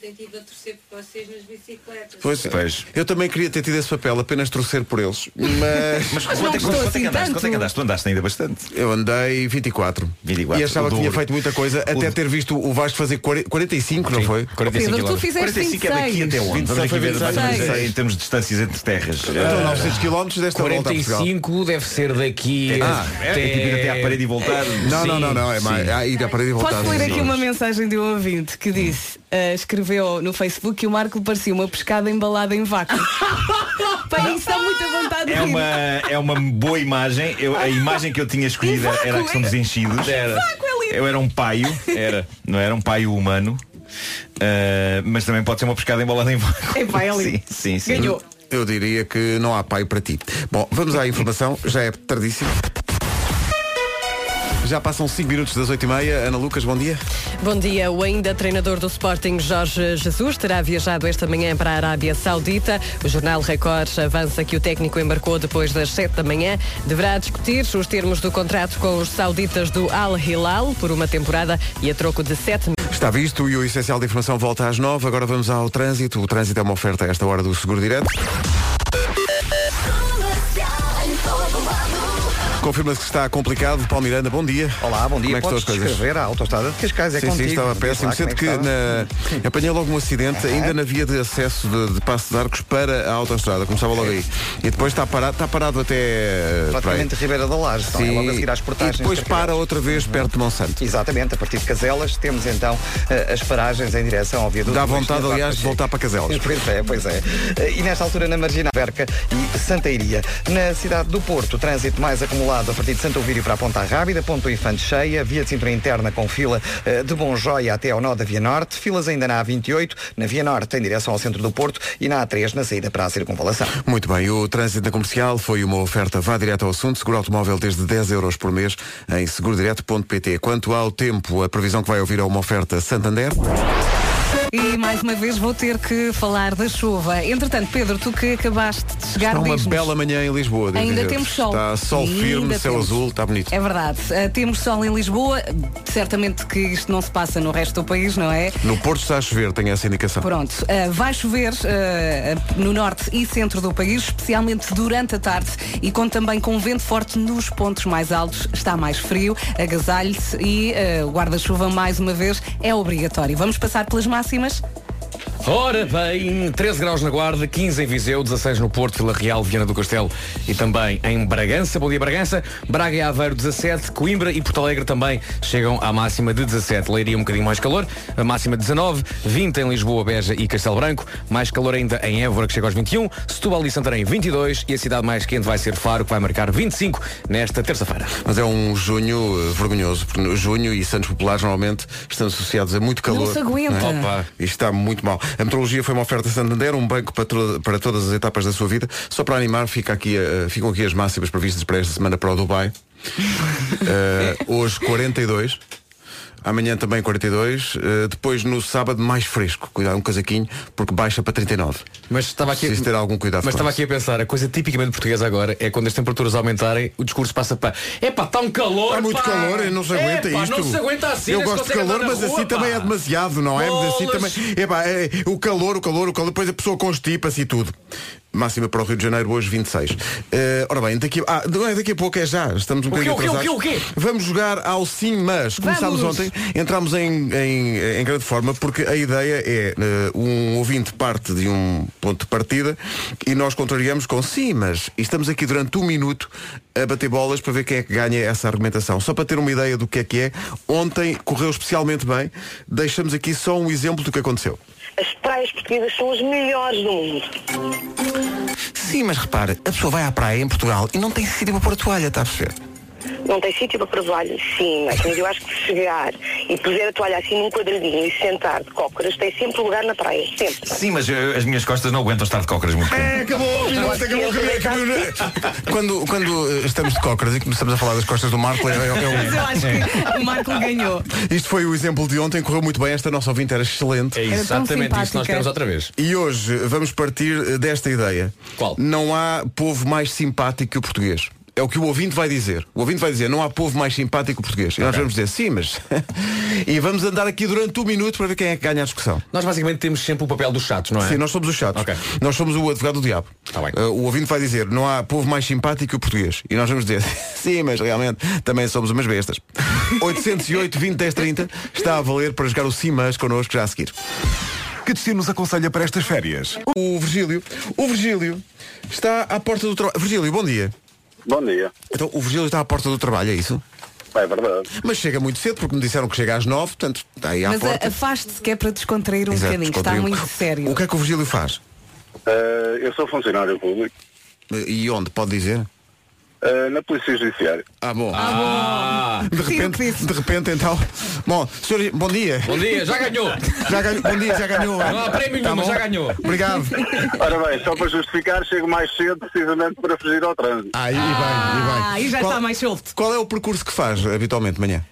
S13: Ontem estive a torcer por vocês nas bicicletas.
S12: Pois,
S11: Pois.
S12: Eu também queria ter tido esse papel, apenas torcer por eles. Mas,
S11: Mas quanto é, quanto é
S1: assim
S11: que andaste?
S1: tanto.
S11: Quanto é que andaste? Tu andaste ainda bastante.
S12: eu andei 24.
S11: 24,
S12: E achava
S11: o
S12: que tinha feito muita coisa, até ter visto o Vasco fazer 40 45, não foi?
S5: 45
S1: Pedro, tu fizeste
S11: 45 é daqui
S1: 26.
S11: até onde?
S12: 26
S11: Vamos aqui
S12: foi
S11: ver mais ou menos
S1: 26.
S11: em termos de distâncias entre terras.
S12: Então 900 km desta volta a Portugal.
S5: 45 deve ser daqui
S11: Ah,
S5: até...
S11: é tipo ir até à parede e voltar.
S12: Não, não, não, não, é mais. Ah, ir à parede e voltar.
S1: Posso ler aqui uma mensagem de um ouvinte que disse, ah, escreveu no Facebook que o Marco parecia uma pescada embalada em vácuo. Pai, isso dá muita vontade de
S11: É
S1: rir.
S11: uma, é uma boa imagem. Eu, a imagem que eu tinha escolhido era- era a questão dos enchidos.
S5: Era.
S11: Eu era um paio, era, não era um paio humano. Ah, mas também pode ser uma pescada embalada em vácuo.
S1: É lindo.
S11: Sim, sim, sim.
S1: Ganhou.
S12: Eu diria que não há pai para ti. Bom, vamos à informação, já é tardíssimo. Já passam 5 minutos das 8h30. Ana Lucas, bom dia.
S2: Bom dia. O ainda treinador do Sporting, Jorge Jesus, terá viajado esta manhã para a Arábia Saudita. O jornal Record avança que o técnico embarcou depois das 7 da manhã. Deverá discutir os termos do contrato com os sauditas do Al Hilal por uma temporada e a troco de 7
S12: Está visto e o essencial da informação volta às 9. Agora vamos ao trânsito. O trânsito é uma oferta a esta hora do Seguro Direto. Confirma-se que está complicado. Paulo Miranda, bom dia.
S3: Olá, bom dia.
S12: Como é que estão
S3: Podes
S12: as coisas?
S3: escrever a autostrada de Cascais, é
S12: sim,
S3: contigo.
S12: sim, estava péssimo. Sendo que na... apanhei logo um acidente ainda na via de acesso de, de Passo de Arcos para a autostrada. Começava logo aí. E depois está parado, está parado até. eh,
S3: Praticamente. Ribeira da Laje, então, é logo a seguir às portagens.
S12: E depois para outra vez perto de Monsanto.
S3: Exatamente, a partir de Caselas temos então eh, as paragens em direção ao viaduto.
S12: Dá vontade, aliás, de voltar para Caselas.
S3: Pois é, pois é. Eh, E nesta altura na Marginal Berca e Santeiria. Na cidade do Porto, trânsito mais acumulado a partir de Santo Ovírio para a Ponta Rábida, Ponto Infante cheia, via de cintura interna com fila eh, de Bom Joia até ao nó da Via Norte, filas ainda na A28, na Via Norte em direção ao centro do Porto e na A3 na saída para a circunvalação.
S12: Muito bem, o trânsito na comercial foi uma oferta vá direto ao assunto, seguro automóvel desde 10 euros por mês em segurodireto.pt. Quanto ao tempo, a previsão que vai ouvir é uma oferta Santander.
S1: E mais uma vez vou ter que falar da chuva. Entretanto, Pedro, tu que acabaste de chegar,
S12: Está uma bela manhã em Lisboa.
S1: Ainda temos sol.
S12: Está sol firme, céu
S1: temos.
S12: azul, está bonito.
S1: É verdade. Uh, temos sol em Lisboa. Certamente que isto não se passa no resto do país, não é?
S12: No Porto está a chover, tenho essa indicação.
S1: Pronto, uh, vai chover uh, no norte e centro do país, especialmente durante a tarde e com também com vento forte nos pontos mais altos. Está mais frio, agasalhe-se e o guarda-chuva mais uma vez é obrigatório. Vamos passar pelas máximas? rimas.
S5: Ora bem, 13 graus na Guarda, 15 em Viseu, 16 no Porto, Vila Real, Viana do Castelo e também em Bragança. Bom dia, Bragança. Braga e Aveiro, 17. Coimbra e Porto Alegre também chegam à máxima de 17. Leiria um bocadinho mais calor, a máxima 19. 20 em Lisboa, Beja e Castelo Branco. Mais calor ainda em Évora, que chega aos 21. Setúbal e Santarém, 22. E a cidade mais quente vai ser Faro, que vai marcar 25 nesta terça-feira.
S12: Mas é um junho eh, vergonhoso, porque junho e Santos Populares normalmente estão associados a muito calor.
S1: Não se aguenta.
S12: é?
S5: Opa.
S12: Isto está muito mal. A metrologia foi uma oferta Santander, um banco para, para todas as etapas da sua vida. Só para animar, fica aqui, eh, ficam aqui as máximas previstas para esta semana para o Dubai. Eh, hoje 42. Amanhã também 42. eh, depois no sábado mais fresco. Cuidado, um casaquinho, porque baixa para 39.
S5: Mas estava aqui,
S12: Preciso ter algum cuidado
S5: mas estava aqui a pensar, a coisa tipicamente portuguesa agora é quando as temperaturas aumentarem, o discurso passa para é pá, está um calor.
S12: Está muito
S5: pá.
S12: calor, não se aguenta isto.
S5: Não se aguenta assim.
S12: Eu gosto de calor, mas
S5: rua,
S12: assim
S5: pá.
S12: também é demasiado, não é? Mas assim
S5: Bolas.
S12: também. É, o calor, o calor, o calor, depois a pessoa constipa-se e tudo. Máxima para o Rio de Janeiro hoje 26. Eh, ora bem, daqui, ah, é, daqui a pouco é já. Estamos um
S5: O quê,
S12: bocadinho
S5: o quê, o quê, o quê?
S12: Vamos jogar ao sim, mas começámos ontem, entramos em, em, em grande forma porque a ideia é eh, um ouvinte parte de um ponto de partida e nós contrariamos com sim, mas e estamos aqui durante um minuto a bater bolas para ver quem é que ganha essa argumentação. Só para ter uma ideia do que é que é, ontem correu especialmente bem. Deixamos aqui só um exemplo do que aconteceu.
S14: As praias portuguesas são as melhores do mundo.
S12: Sim, mas repare, a pessoa vai à praia em Portugal e não tem sítio para pôr a toalha, está a perceber?
S14: Não tem sítio para toalha? Sim, mas, eu acho que se chegar e puser a toalha assim num quadradinho e sentar de cócoras, tem sempre lugar na praia. Sempre.
S11: Sim, mas eh, as minhas costas não aguentam estar de cócoras muito tempo.
S12: É, acabou, acabou, acabou. Quando, quando eh, estamos de cócoras e começamos a falar das costas do Marco, é, é, é um-
S1: Mas eu acho que o Marco ganhou.
S12: Isto foi o exemplo de ontem, correu muito bem. Esta nossa ouvinte era excelente.
S5: É exatamente isso que nós queremos outra vez.
S12: E hoje vamos partir eh, desta ideia.
S5: Qual?
S12: Não há povo mais simpático que o português. É o que o ouvinte vai dizer. O ouvinte vai dizer, não há povo mais simpático que o português. E nós vamos dizer, sim, mas. e vamos andar aqui durante um minuto para ver quem é que ganha a discussão.
S5: Nós basicamente temos sempre o papel dos chatos, não é?
S12: Sim, nós somos os chatos.
S5: Ok.
S12: Nós somos o advogado do diabo.
S5: Tá bem.
S12: Uh, o ouvinte vai dizer, não há povo mais simpático que o português. E nós vamos dizer, sim, mas realmente também somos umas bestas. 808 20 10 30 está a valer para jogar o sim, mas connosco já a seguir.
S15: Que destino nos aconselha para estas férias?
S12: O Virgílio, o Virgílio está à porta do trabalho. Virgílio, bom dia.
S10: Bom dia.
S12: Então, o Virgílio está à porta do trabalho, é isso?
S10: É verdade.
S12: Mas chega muito cedo, porque me disseram que chega às nove, portanto, está aí à
S1: Mas
S12: porta.
S1: a- afaste-se que é para descontrair um
S12: Exato,
S1: bocadinho, que está muito sério.
S12: O que é que o Virgílio faz?
S10: Eh, eu sou funcionário público
S12: E onde? Pode dizer?
S10: Eh, na Polícia Judiciária.
S12: Ah, bom.
S5: Ah,
S12: De repente, de repente então. Bom, senhor, bom dia.
S5: bom dia, já ganhou.
S12: Já ganhou, bom dia, já ganhou.
S5: Não há prémio
S12: Tá
S5: nenhum,
S12: bom.
S5: já ganhou.
S12: Obrigado.
S10: Ora bem, só para justificar, chego mais cedo precisamente para fugir ao trânsito.
S12: Aí, e bem, e bem.
S1: Ah, e já
S12: Qual-
S1: está mais solto.
S12: Qual é o percurso que faz habitualmente de manhã?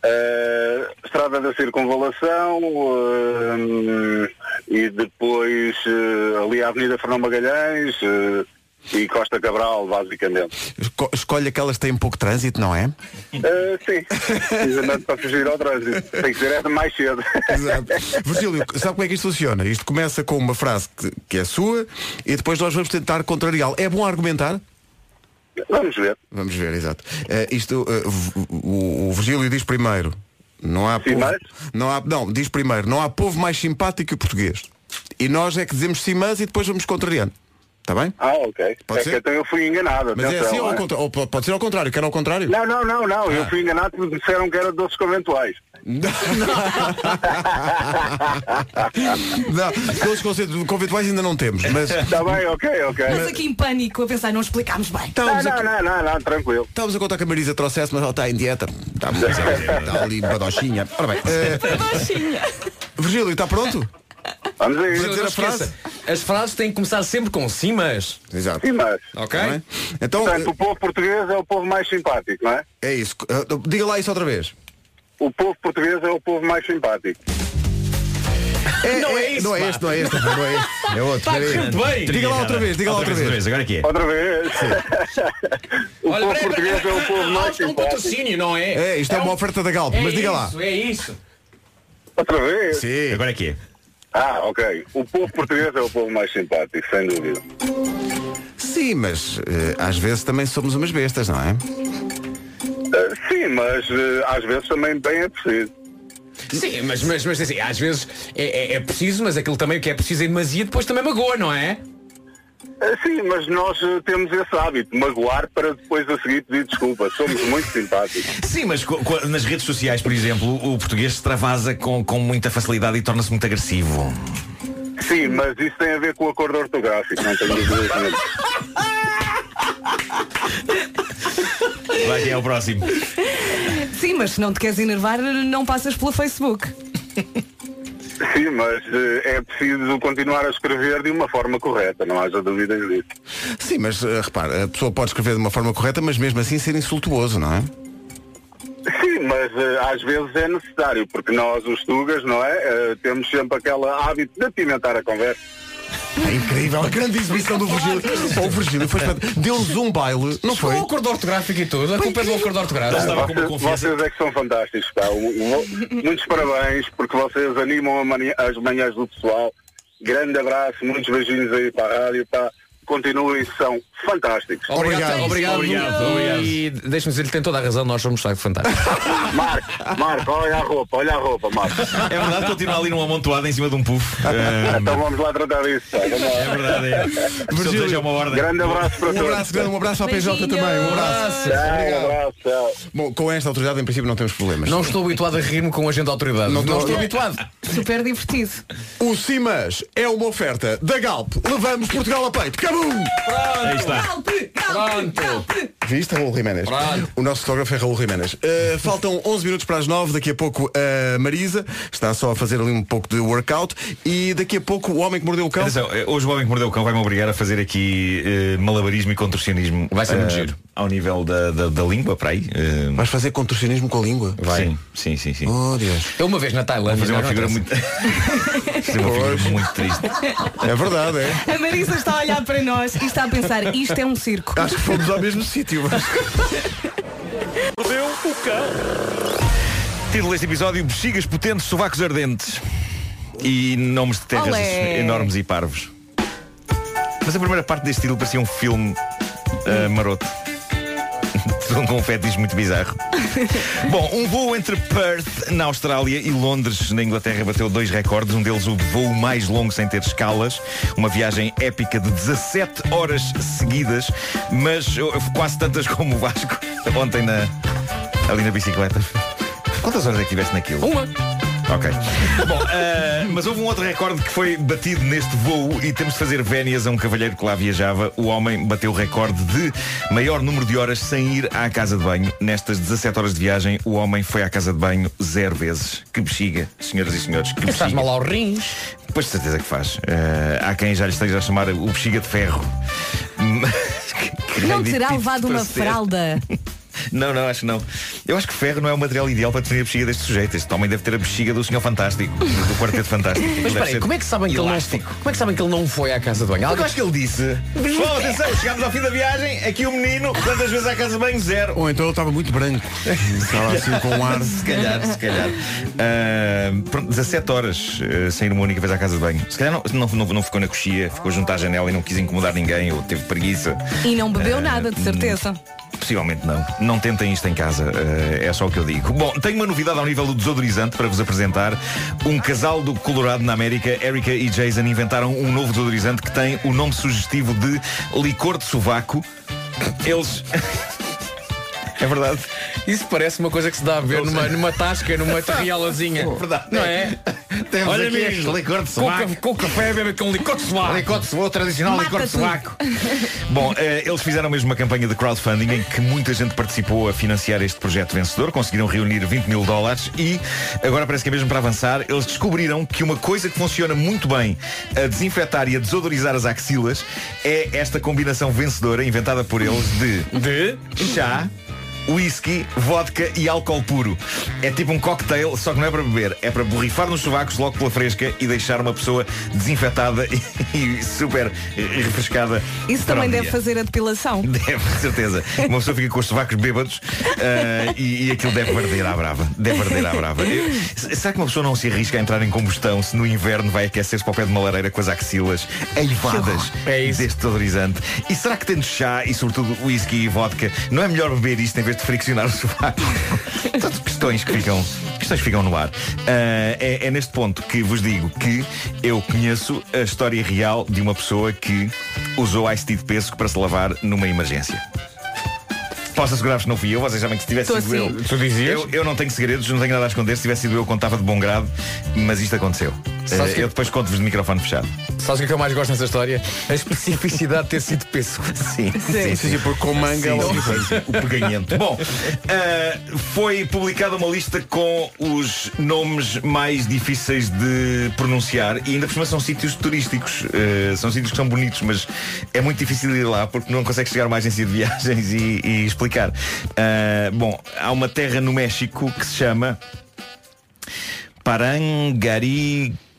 S10: Eh, estrada da Circunvalação eh, e depois ali a Avenida Fernão Magalhães e Costa Cabral, basicamente.
S12: Esco- Escolhe aquelas que têm pouco trânsito, não é?
S10: Eh, sim, precisamente para fugir ao trânsito. Tem que ser essa mais cedo.
S12: Exato. Virgílio, sabe como é que isto funciona? Isto começa com uma frase que, que é sua e depois nós vamos tentar contrariá-lo. É bom argumentar?
S16: Vamos ver.
S12: Vamos ver, exato. Eh, isto, v- o, o Virgílio diz primeiro. Não há povo, não há, não, diz primeiro, não há povo mais simpático que o português. E nós é que dizemos sim, mas e depois vamos contrariando. Está bem?
S16: Ah, ok.
S12: Pode
S16: é
S12: ser?
S16: que então eu fui enganado.
S12: Mas é assim ou, ao
S16: não é?
S12: contra- ou pode ser ao contrário, quer ao contrário?
S16: Não, não, não, não. Eu
S12: Ah.
S16: fui enganado porque disseram que era doces conventuais.
S12: Não, aqueles conceitos conventuais ainda não temos, mas.
S16: Está bem, ok, ok.
S1: Estamos aqui em pânico a pensar, não explicámos bem.
S12: Estávamos
S16: não,
S12: a-
S16: não, não, não, tranquilo.
S12: Estávamos a contar que a Marisa trouxesse, mas ela está em dieta. Está, está ali badochinha. Ora bem, eh, Virgílio, está pronto?
S16: Vamos a
S5: Não
S16: isso.
S12: dizer a frase?
S5: As frases têm que começar sempre com sim, mas.
S12: Exato.
S16: Sim, mas.
S5: Ok?
S12: Bem? Então,
S16: Portanto, o povo português é o povo mais simpático, não é?
S12: é isso. Eh, Diga lá isso outra vez.
S16: O povo português é o povo mais simpático.
S12: não é isso. Não é este, não é este, não é este. É outro. Aí.
S5: que bem.
S12: Diga lá outra vez, diga lá outra vez.
S11: Agora aqui é.
S16: Outra vez. o
S5: Olha,
S16: povo
S5: peraí,
S16: português é o povo mais
S5: Isto é um
S16: simpático.
S5: patrocínio, não é?
S12: É, isto é, uma
S5: um-
S12: oferta da Galp,
S5: É
S12: mas diga lá.
S5: isso, É isso.
S16: Outra vez?
S12: Sim.
S11: Agora aqui é.
S16: Ah, ok. O povo português é o povo mais simpático, sem dúvida.
S12: Sim, mas eh, às vezes também somos umas bestas, não é?
S16: Ah, sim, mas eh, às vezes também bem é preciso.
S5: Sim, mas, mas, mas assim, às vezes é, é- é preciso, mas aquilo também que é preciso em demasia depois também magoa, não é?
S16: Ah, sim, mas nós eh, temos esse hábito, de magoar para depois a seguir pedir desculpa. Somos muito simpáticos.
S11: Sim, mas nas redes sociais, por exemplo, o português se travasa com, com muita facilidade e torna-se muito agressivo.
S16: Sim, mas isso tem a ver com o acordo ortográfico, não tenho nenhuma.
S11: Vai que é o próximo.
S1: Sim, mas se não te queres enervar, não passas pelo Facebook.
S16: Sim, mas eh, é preciso continuar a escrever de uma forma correta, não haja dúvidas disso.
S12: Sim, mas eh, repare, a pessoa pode escrever de uma forma correta, mas mesmo assim ser insultuoso, não é?
S16: Sim, mas eh, às vezes é necessário, porque nós, os tugas, não é? Eh, temos sempre aquele hábito de apimentar a conversa.
S12: É incrível, a grande exibição do Virgílio. Oh, o Virgílio foi. Deu-nos um baile, não foi?
S5: Com o acordo ortográfico e tudo, a culpa é do acordo ortográfico.
S16: Vocês, vocês é que são fantásticos, pá. Muitos parabéns, porque vocês animam mani- as manhãs do pessoal. Grande abraço, muitos beijinhos aí para a rádio, pá. Continuem, são fantásticos.
S5: Obrigado, obrigado,
S11: Obrigado, obrigado.
S5: E deixa-me dizer, ele tem toda a razão, nós somos de facto fantásticos.
S16: Marco, Marco, olha a roupa, olha a roupa, Marco.
S11: É verdade, continua ali num amontoado em cima de um puff. Ah,
S16: Então vamos lá tratar disso. lá.
S11: é verdade, é.
S12: Virgílio,
S11: Virgílio, uma ordem.
S16: Grande abraço para
S12: Um
S16: todos.
S12: abraço grande, um abraço à PJ
S1: Beijinhos.
S12: também, um abraço.
S16: Tchau, um abraço.
S12: Bom, com esta autoridade em princípio não temos problemas.
S5: Não estou habituado a rir-me com um agente de autoridade.
S12: Não
S5: Não,
S12: estou-
S5: estou habituado.
S1: Super divertido.
S12: O Simas é uma oferta da Galp. Levamos Portugal a peito. Cabum!
S11: Está.
S5: Pronto.
S12: Viste, Raul Jiménez?
S5: Pronto.
S12: O nosso fotógrafo é Raul Jiménez. Uh, faltam 11 minutos para as 9. Daqui a pouco a Marisa está só a fazer ali um pouco de workout. E daqui a pouco o homem que mordeu o cão.
S11: Atenção, eh, hoje o Homem que Mordeu o Cão vai-me obrigar a fazer aqui eh, malabarismo e contorcionismo.
S5: Vai ser muito
S11: eh,
S5: giro.
S11: Ao nível da, da, da língua, para aí. eh,
S12: Vais fazer contorcionismo com a língua?
S11: Sim, sim, sim, sim.
S12: Oh, Deus.
S5: Eu uma vez na
S11: Vou
S5: Tailândia.
S11: fazer uma figura muito. fazer uma figura muito triste.
S12: É verdade, é.
S1: A Marisa está a olhar para nós e está a pensar, isto é um circo.
S12: Acho que fomos ao mesmo sítio. mas-
S11: Mordeu o cão. Título deste episódio: Bexigas potentes, sovacos ardentes. E nomes de terras
S1: Olé.
S11: enormes e parvos. Mas a primeira parte deste título parecia um filme ah, maroto. Com um fetiche muito bizarro. Bom, um voo entre Perth, na Austrália, e Londres, na Inglaterra, bateu dois recordes. Um deles o voo mais longo sem ter escalas. Uma viagem épica de 17 horas seguidas, mas eu- eu- quase tantas como o Vasco ontem na, ali na bicicleta. Quantas horas é que tiveste naquilo?
S5: Uma.
S11: Ok. Bom, ah, mas houve um outro recorde que foi batido neste voo e temos de fazer vénias a um cavalheiro que lá viajava. O homem bateu o recorde de maior número de horas sem ir à casa de banho. Nestas 17 horas de viagem, o homem foi à casa de banho zero vezes. Que bexiga, senhoras e senhores. Que
S5: Faz mal aos rins.
S11: Pois de certeza que faz. Ah, há quem já lhe esteja a chamar o bexiga de ferro.
S1: Não terá levado uma fralda.
S11: Não, não, acho que não. Eu acho que ferro não é o material ideal para definir a bexiga deste sujeito. Este homem deve ter a bexiga do senhor fantástico, do quarteto fantástico.
S5: Mas
S11: Deve
S5: espera aí,
S11: ser
S5: como é que sabem que ele não
S11: elástico.
S5: Como é que sabem que ele não foi à casa de banho?
S11: Porque eu acho que ele disse Pessoal, atenção, chegámos ao fim da viagem Aqui o menino, quantas vezes à casa de banho? Zero
S12: Ou então ele estava muito branco. Estava assim com um ar.
S11: Se calhar, se calhar Ah, Pronto, 17 horas ah, Sem ir uma única vez à casa de banho Se calhar não, não, não, não ficou na coxia Ficou junto à janela e não quis incomodar ninguém Ou teve preguiça
S1: E não bebeu
S11: Ah,
S1: nada, de certeza.
S11: Possivelmente não. Não tentem isto em casa, eh, é só o que eu digo. Bom, tenho uma novidade ao nível do desodorizante para vos apresentar. Um casal do Colorado na América, Erica e Jason, inventaram um novo desodorizante que tem o nome sugestivo de licor de sovaco. Eles. é verdade.
S5: Isso parece uma coisa que se dá a ver numa, numa tasca, numa terrialazinha.
S11: Verdade.
S5: Não é?
S11: Temos
S5: Olha
S11: aqui
S5: mesmo,
S11: este licor de sovaco.
S5: ca- com café, bebe com licor de sovaco.
S11: Licor de sovaco, tradicional licor de sovaco. Bom, eh, eles fizeram mesmo uma campanha de crowdfunding em que muita gente participou a financiar este projeto vencedor. Conseguiram reunir 20 mil dólares e, agora parece que é mesmo para avançar, eles descobriram que uma coisa que funciona muito bem a desinfetar e a desodorizar as axilas é esta combinação vencedora inventada por eles de,
S5: De?
S11: chá, whisky, vodka e álcool puro. É tipo um cocktail, só que não é para beber, é para borrifar nos sovacos logo pela fresca e deixar uma pessoa desinfetada e, super refrescada.
S1: Isso
S11: para
S1: também deve
S11: dia.
S1: fazer a depilação.
S11: Deve, com certeza. Uma pessoa fica com os sovacos bêbados ah, e, e aquilo deve arder à brava. Deve arder à brava. Eu- será que uma pessoa não se arrisca a entrar em combustão se no inverno vai aquecer-se para o pé de uma lareira com as axilas eivadas
S5: É isso.
S11: deste desodorizante? E será que tendo chá e sobretudo whisky e vodka, não é melhor beber isto em vez de friccionar o sovaco? Tanto questões que ficam, questões que ficam no ar. Ah, é, é neste ponto que vos digo que eu conheço a história real de uma pessoa que usou ice tea de pêssego para se lavar numa emergência. Posso assegurar-vos que não fui eu, vocês sabem que se tivesse
S1: Tô
S11: sido
S1: assim.
S11: eu.
S5: Tu dizias?
S11: Eu, eu não tenho segredos, não tenho nada a esconder. Se tivesse sido eu, contava de bom grado, mas isto aconteceu.
S5: Sabes
S11: Eh,
S5: que-
S11: Eu depois conto-vos de microfone fechado.
S5: Sabes o que é que eu mais gosto nessa história? A especificidade de ter sido pêssego.
S11: Sim, sim,
S12: Sim, sim, porque com manga
S11: Sim,
S12: é
S11: sim,
S12: diferente.
S11: sim, o peganhento. Bom, eh, foi publicada uma lista com os nomes mais difíceis de pronunciar e ainda por cima são sítios turísticos. Eh, são sítios que são bonitos, mas é muito difícil ir lá porque não consegue chegar a uma agência de viagens e, e explicar. Eh, bom, há uma terra no México que se chama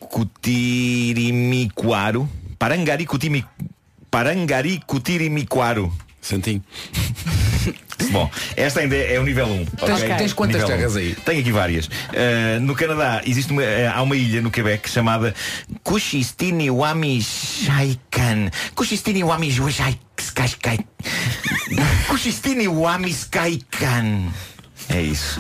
S11: Parangaricutirimícuaro. Parangaricutimi... Parangaricutirimícuaro.
S12: Santinho.
S11: Bom, esta ainda é o nível 1.
S5: Tens-
S11: ok?
S5: tens quantas
S11: Nível
S5: terras
S11: um.
S5: aí?
S11: Tenho aqui várias. Uh, no Canadá existe uma, uh, há uma ilha no Quebec chamada Kushistiniwamishaikan. Kushistiniwamishaikan. Kushistiniwamishaikan. É isso.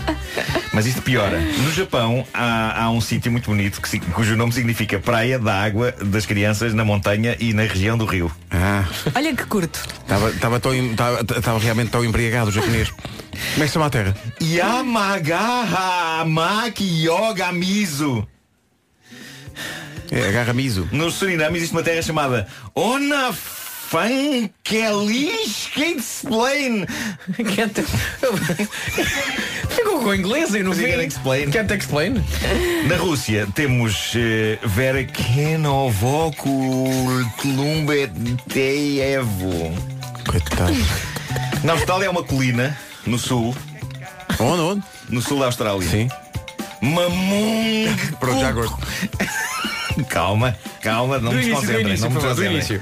S11: Mas isto piora. No Japão há, há um sítio muito bonito que, cujo nome significa Praia da Água das Crianças na montanha e na região do rio.
S12: Ah,
S1: Olha que curto.
S12: estava, realmente tão embriagado o japonês. Como é que se chama a terra?
S11: Yamagaha Maki Yoga Mizu.
S12: É, agarra miso.
S11: No Suriname existe uma terra chamada Ona Fankelish Explain.
S5: Can't... Ficou com inglês e no fim.
S11: Can't explain.
S5: Can't explain.
S11: Na Rússia temos eh, Vera Kenovokul Klumbeteevo.
S12: Coitado.
S11: Na Austrália é uma colina, no sul,
S12: Onde, onde?
S11: no sul da Austrália.
S12: Sim.
S11: Mamung.
S12: Pronto, já agora.
S11: Calma, calma, não
S5: Do
S11: me desconcentrem. não me desconcentrem.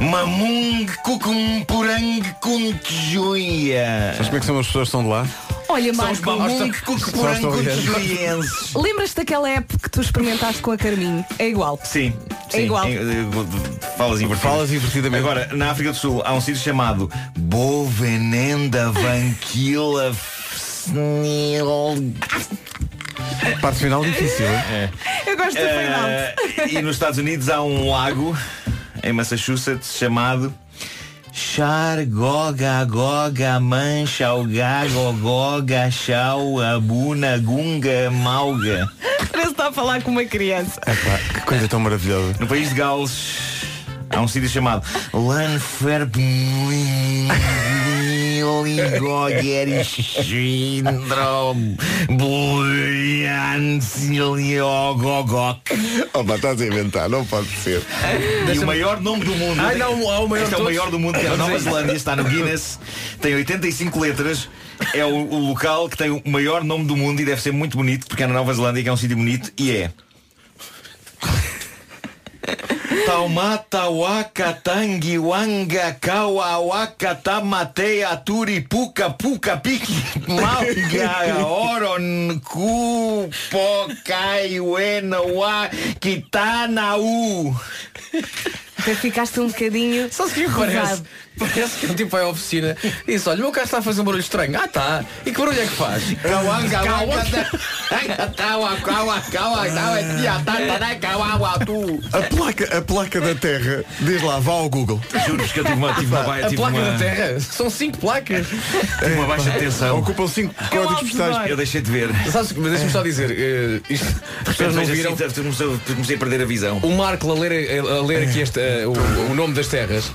S11: Mamung Kukumpurang Kuntjuia.
S12: Sabes como é que são as pessoas que estão de lá?
S1: Olha,
S11: São os
S1: Marco,
S11: Mamung
S12: ver.
S11: Kuntjuienses.
S1: lembras-te daquela app que tu experimentaste com a Carminho? É igual.
S11: Sim,
S1: É
S11: sim.
S1: igual.
S11: Em- eh, Falas invertidas.
S12: Falas invertidamente.
S11: Agora, na África do Sul há um sítio chamado Bovenenda Vanquila Fsnil.
S12: Parte final difícil, hein?
S1: Eu gosto do out.
S11: Eh, e nos Estados Unidos há um lago em Massachusetts chamado Chargoga Goga Mancha Gago Goga Chau Abuna Gunga Malga.
S1: Parece que está a falar com uma criança.
S12: Epá, que coisa tão maravilhosa.
S11: No país de Gales há um sítio chamado Lanferb Gogeri Syndrome Gogok
S12: Opa, estás a inventar, não pode ser.
S11: E o maior nome do mundo
S5: Ai, não, há o maior
S11: Este é o maior do mundo que é a Nova. Zelândia Está no Guinness Tem 85 letras É o, o local que tem o maior nome do mundo E deve ser muito bonito Porque é na Nova Zelândia que é um sítio bonito E é Taumata waka tangi wanga kawa waka tamate aturi puka puka piki manga oron ku pokai wena wa kitana u
S1: Até ficaste um bocadinho.
S5: Só se parece. Parece que é um tipo vai à oficina e disse, olha, o meu carro está a fazer um barulho estranho. Ah tá. E que barulho é que faz?
S12: A placa, a placa da Terra, diz lá, vá ao Google.
S11: Juro-vos que eu tive uma, tive uma,
S5: A
S11: tive
S5: placa
S11: uma,
S5: da Terra são cinco placas.
S11: tive uma baixa tensão
S12: Ocupam 5 códigos postais.
S11: Eu deixei de ver
S5: Sabes, mas deixa-me só dizer, eh, isto, as pessoas não viram.
S11: Comecei, comecei a perder a visão
S5: O Marco a ler, a ler aqui este, eh, o, o nome das terras.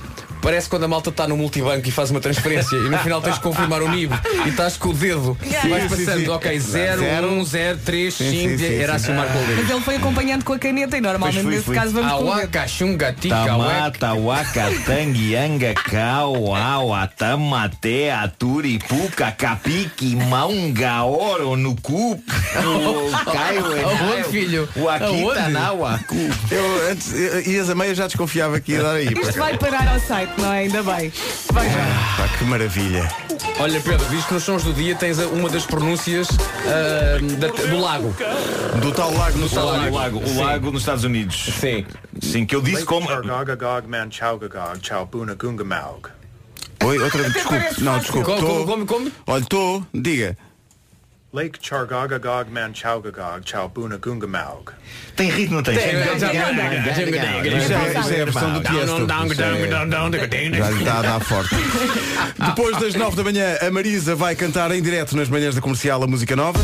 S5: Parece quando a malta está no multibanco e faz uma transferência e no final tens de confirmar o NIB e estás com o dedo e vais passando,
S12: sim.
S5: ok, 0,
S12: Zero.
S5: 1, 0, 3,
S12: Sim,
S5: 5,
S12: sim, sim,
S5: era
S12: sim.
S5: assim o Marco a ler.
S1: Mas ele foi acompanhando com a caneta e normalmente
S11: fui,
S1: nesse
S11: fui.
S1: caso vamos com o.
S5: Awaka, xunga, ueca.
S11: Tamata, waka, tangi, anga, kau, awa, tamate, aturi, puka, capiki, maunga, oro, nuku,
S5: Aonde, filho?
S11: Wakita,
S5: Aonde?
S11: nawaku.
S12: Eu antes, ias a meia já desconfiava que ia dar aí.
S1: Isto vai parar ao site, não é? Ainda bem. Vai já.
S12: Pá, que maravilha.
S5: Olha Pedro, que nos sons do dia tens uma das pronúncias ah, da- do lago.
S12: Do tal lago no
S11: O
S12: tal
S11: lago, o lago, o
S5: Sim.
S11: lago nos Estados Unidos.
S5: Sim.
S11: Sim, que eu disse como.
S12: Oi, outra vez, desculpe. Não, desculpe.
S5: Como, como, como?
S12: Olha, estou, diga.
S17: Lake Chargagagog Manchaugagog Chaubuna Gungamaug.
S11: Tem ritmo, não tem?
S5: Tem,
S11: Tem.
S5: já-
S12: Isto é, é a versão do Tiesto. É- Já lhe está a dar forte. Depois das 9 da manhã, a Marisa vai cantar em direto nas manhãs da comercial a música nova.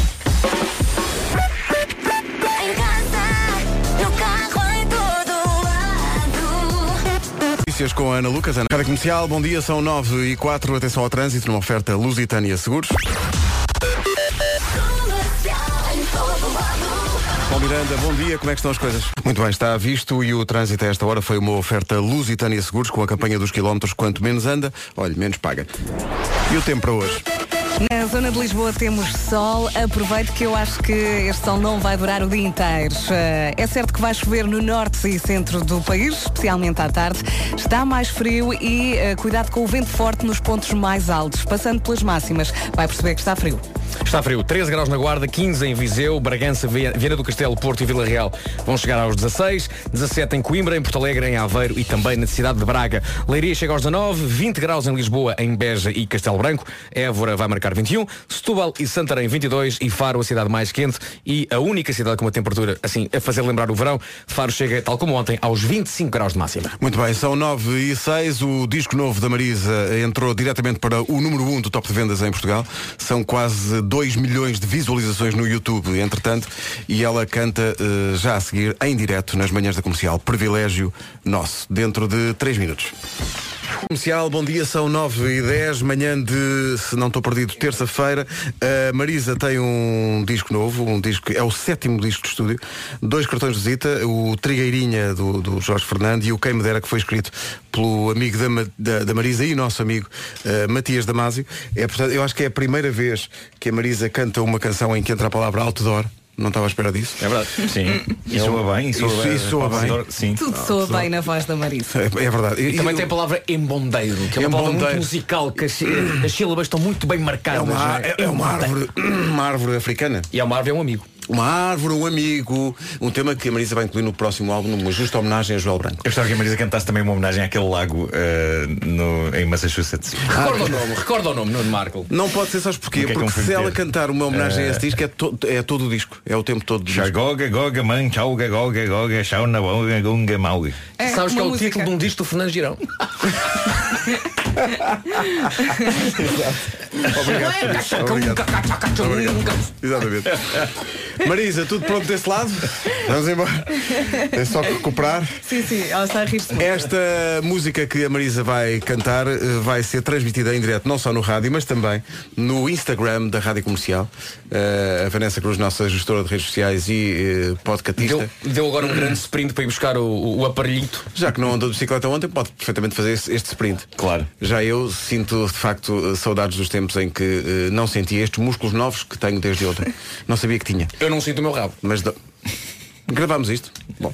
S12: Notícias com a Ana Lucas, Ana Comercial. Bom dia, são 9 e 4. Atenção ao trânsito, numa oferta Lusitânia Seguros. Miranda, bom dia, como é que estão as coisas? Muito bem, está visto e o trânsito a esta hora foi uma oferta Lusitânia Seguros com a campanha dos quilómetros. Quanto menos anda, olha, menos paga. E o tempo para hoje?
S1: Na zona de Lisboa temos sol. Aproveite que eu acho que este sol não vai durar o dia inteiro. Eh, É certo que vai chover no norte e centro do país, especialmente à tarde. Está mais frio e eh, cuidado com o vento forte nos pontos mais altos. Passando pelas máximas, vai perceber que está frio.
S5: Está frio, 13 graus na Guarda, 15 em Viseu, Bragança, Via- Viana do Castelo, Porto e Vila Real vão chegar aos 16, 17 em Coimbra, em Porto Alegre, em Aveiro e também na cidade de Braga. Leiria chega aos 19, 20 graus em Lisboa, em Beja e Castelo Branco, Évora vai marcar 21, Setúbal e Santarém 22 e Faro a cidade mais quente e a única cidade com uma temperatura assim a fazer lembrar o verão, Faro chega, tal como ontem, aos 25 graus de máxima.
S12: Muito bem, são 9 e 6. O disco novo da Marisa entrou diretamente para o número 1 do top de vendas em Portugal. São quase 2 milhões de visualizações no YouTube, entretanto, e ela canta eh, já a seguir, em direto, nas manhãs da comercial. Privilégio nosso, dentro de 3 minutos. Comercial, bom dia, são 9 e 10, manhã de, se não estou perdido, terça-feira. A Marisa tem um disco novo, um disco, é o sétimo disco de estúdio, dois cartões de visita, o Trigueirinha do, do Jorge Fernando e o Quem Me Dera, que foi escrito pelo amigo da, da, da Marisa e nosso amigo eh, Matias Damasio. É, portanto, eu acho que é a primeira vez que a Marisa canta uma canção em que entra a palavra outdoor. Não estava à espera disso.
S11: É verdade. Sim. E soa bem, e soa
S12: Isso-
S11: bem.
S12: isso soa bem.
S11: Sim.
S1: Tudo soa bem na voz da Marisa.
S12: É, é verdade.
S5: E também tem a palavra embondeiro, que é uma palavra muito
S12: Embondeiro.
S5: musical, que as, as sílabas estão muito bem
S12: É
S5: marcadas.
S12: uma,
S5: não é?
S12: é, é uma árvore, uma árvore africana.
S5: E a uma árvore é um amigo.
S12: Uma árvore, um amigo. Um tema que a Marisa vai incluir no próximo álbum, numa justa homenagem a Joel Branco.
S11: Eu gostava que a Marisa cantasse também uma homenagem àquele lago eh, no, em Massachusetts.
S5: Recorda o nome, recorda o nome, Nuno Marco.
S12: Não pode ser, sabes porquê?
S11: É que
S12: Porque
S11: fui
S12: se ela cantar uma homenagem a esse
S11: Eh,
S12: disco, é, to- é todo o disco. É o tempo todo do disco.
S11: Chagoga, goga, man, chauga, goga, goga, chauna, boga, gunga, mauga.
S5: Sabes que é
S1: uma
S5: o
S1: música.
S5: título de um disco do Fernando Girão?
S12: Obrigado isso. Obrigado. Obrigado. Exatamente. Marisa, tudo pronto desse lado? Vamos embora. É só recuperar.
S1: Sim, sim, ela está a muito.
S12: Esta música que a Marisa vai cantar eh, vai ser transmitida em direto não só no rádio, mas também no Instagram da Rádio Comercial. Eh, a Vanessa Cruz, nossa gestora de redes sociais e eh, podcastista.
S5: Deu, deu agora um grande sprint para ir buscar o, o- aparelhito.
S12: Já que não andou de bicicleta ontem, pode perfeitamente fazer este sprint.
S11: Claro.
S12: Já eu sinto, de facto, saudades dos tempos em que eh, não sentia estes músculos novos que tenho desde ontem. Não sabia que tinha.
S5: Eu não sinto o meu rabo.
S12: Mas não- gravámos isto. Bom,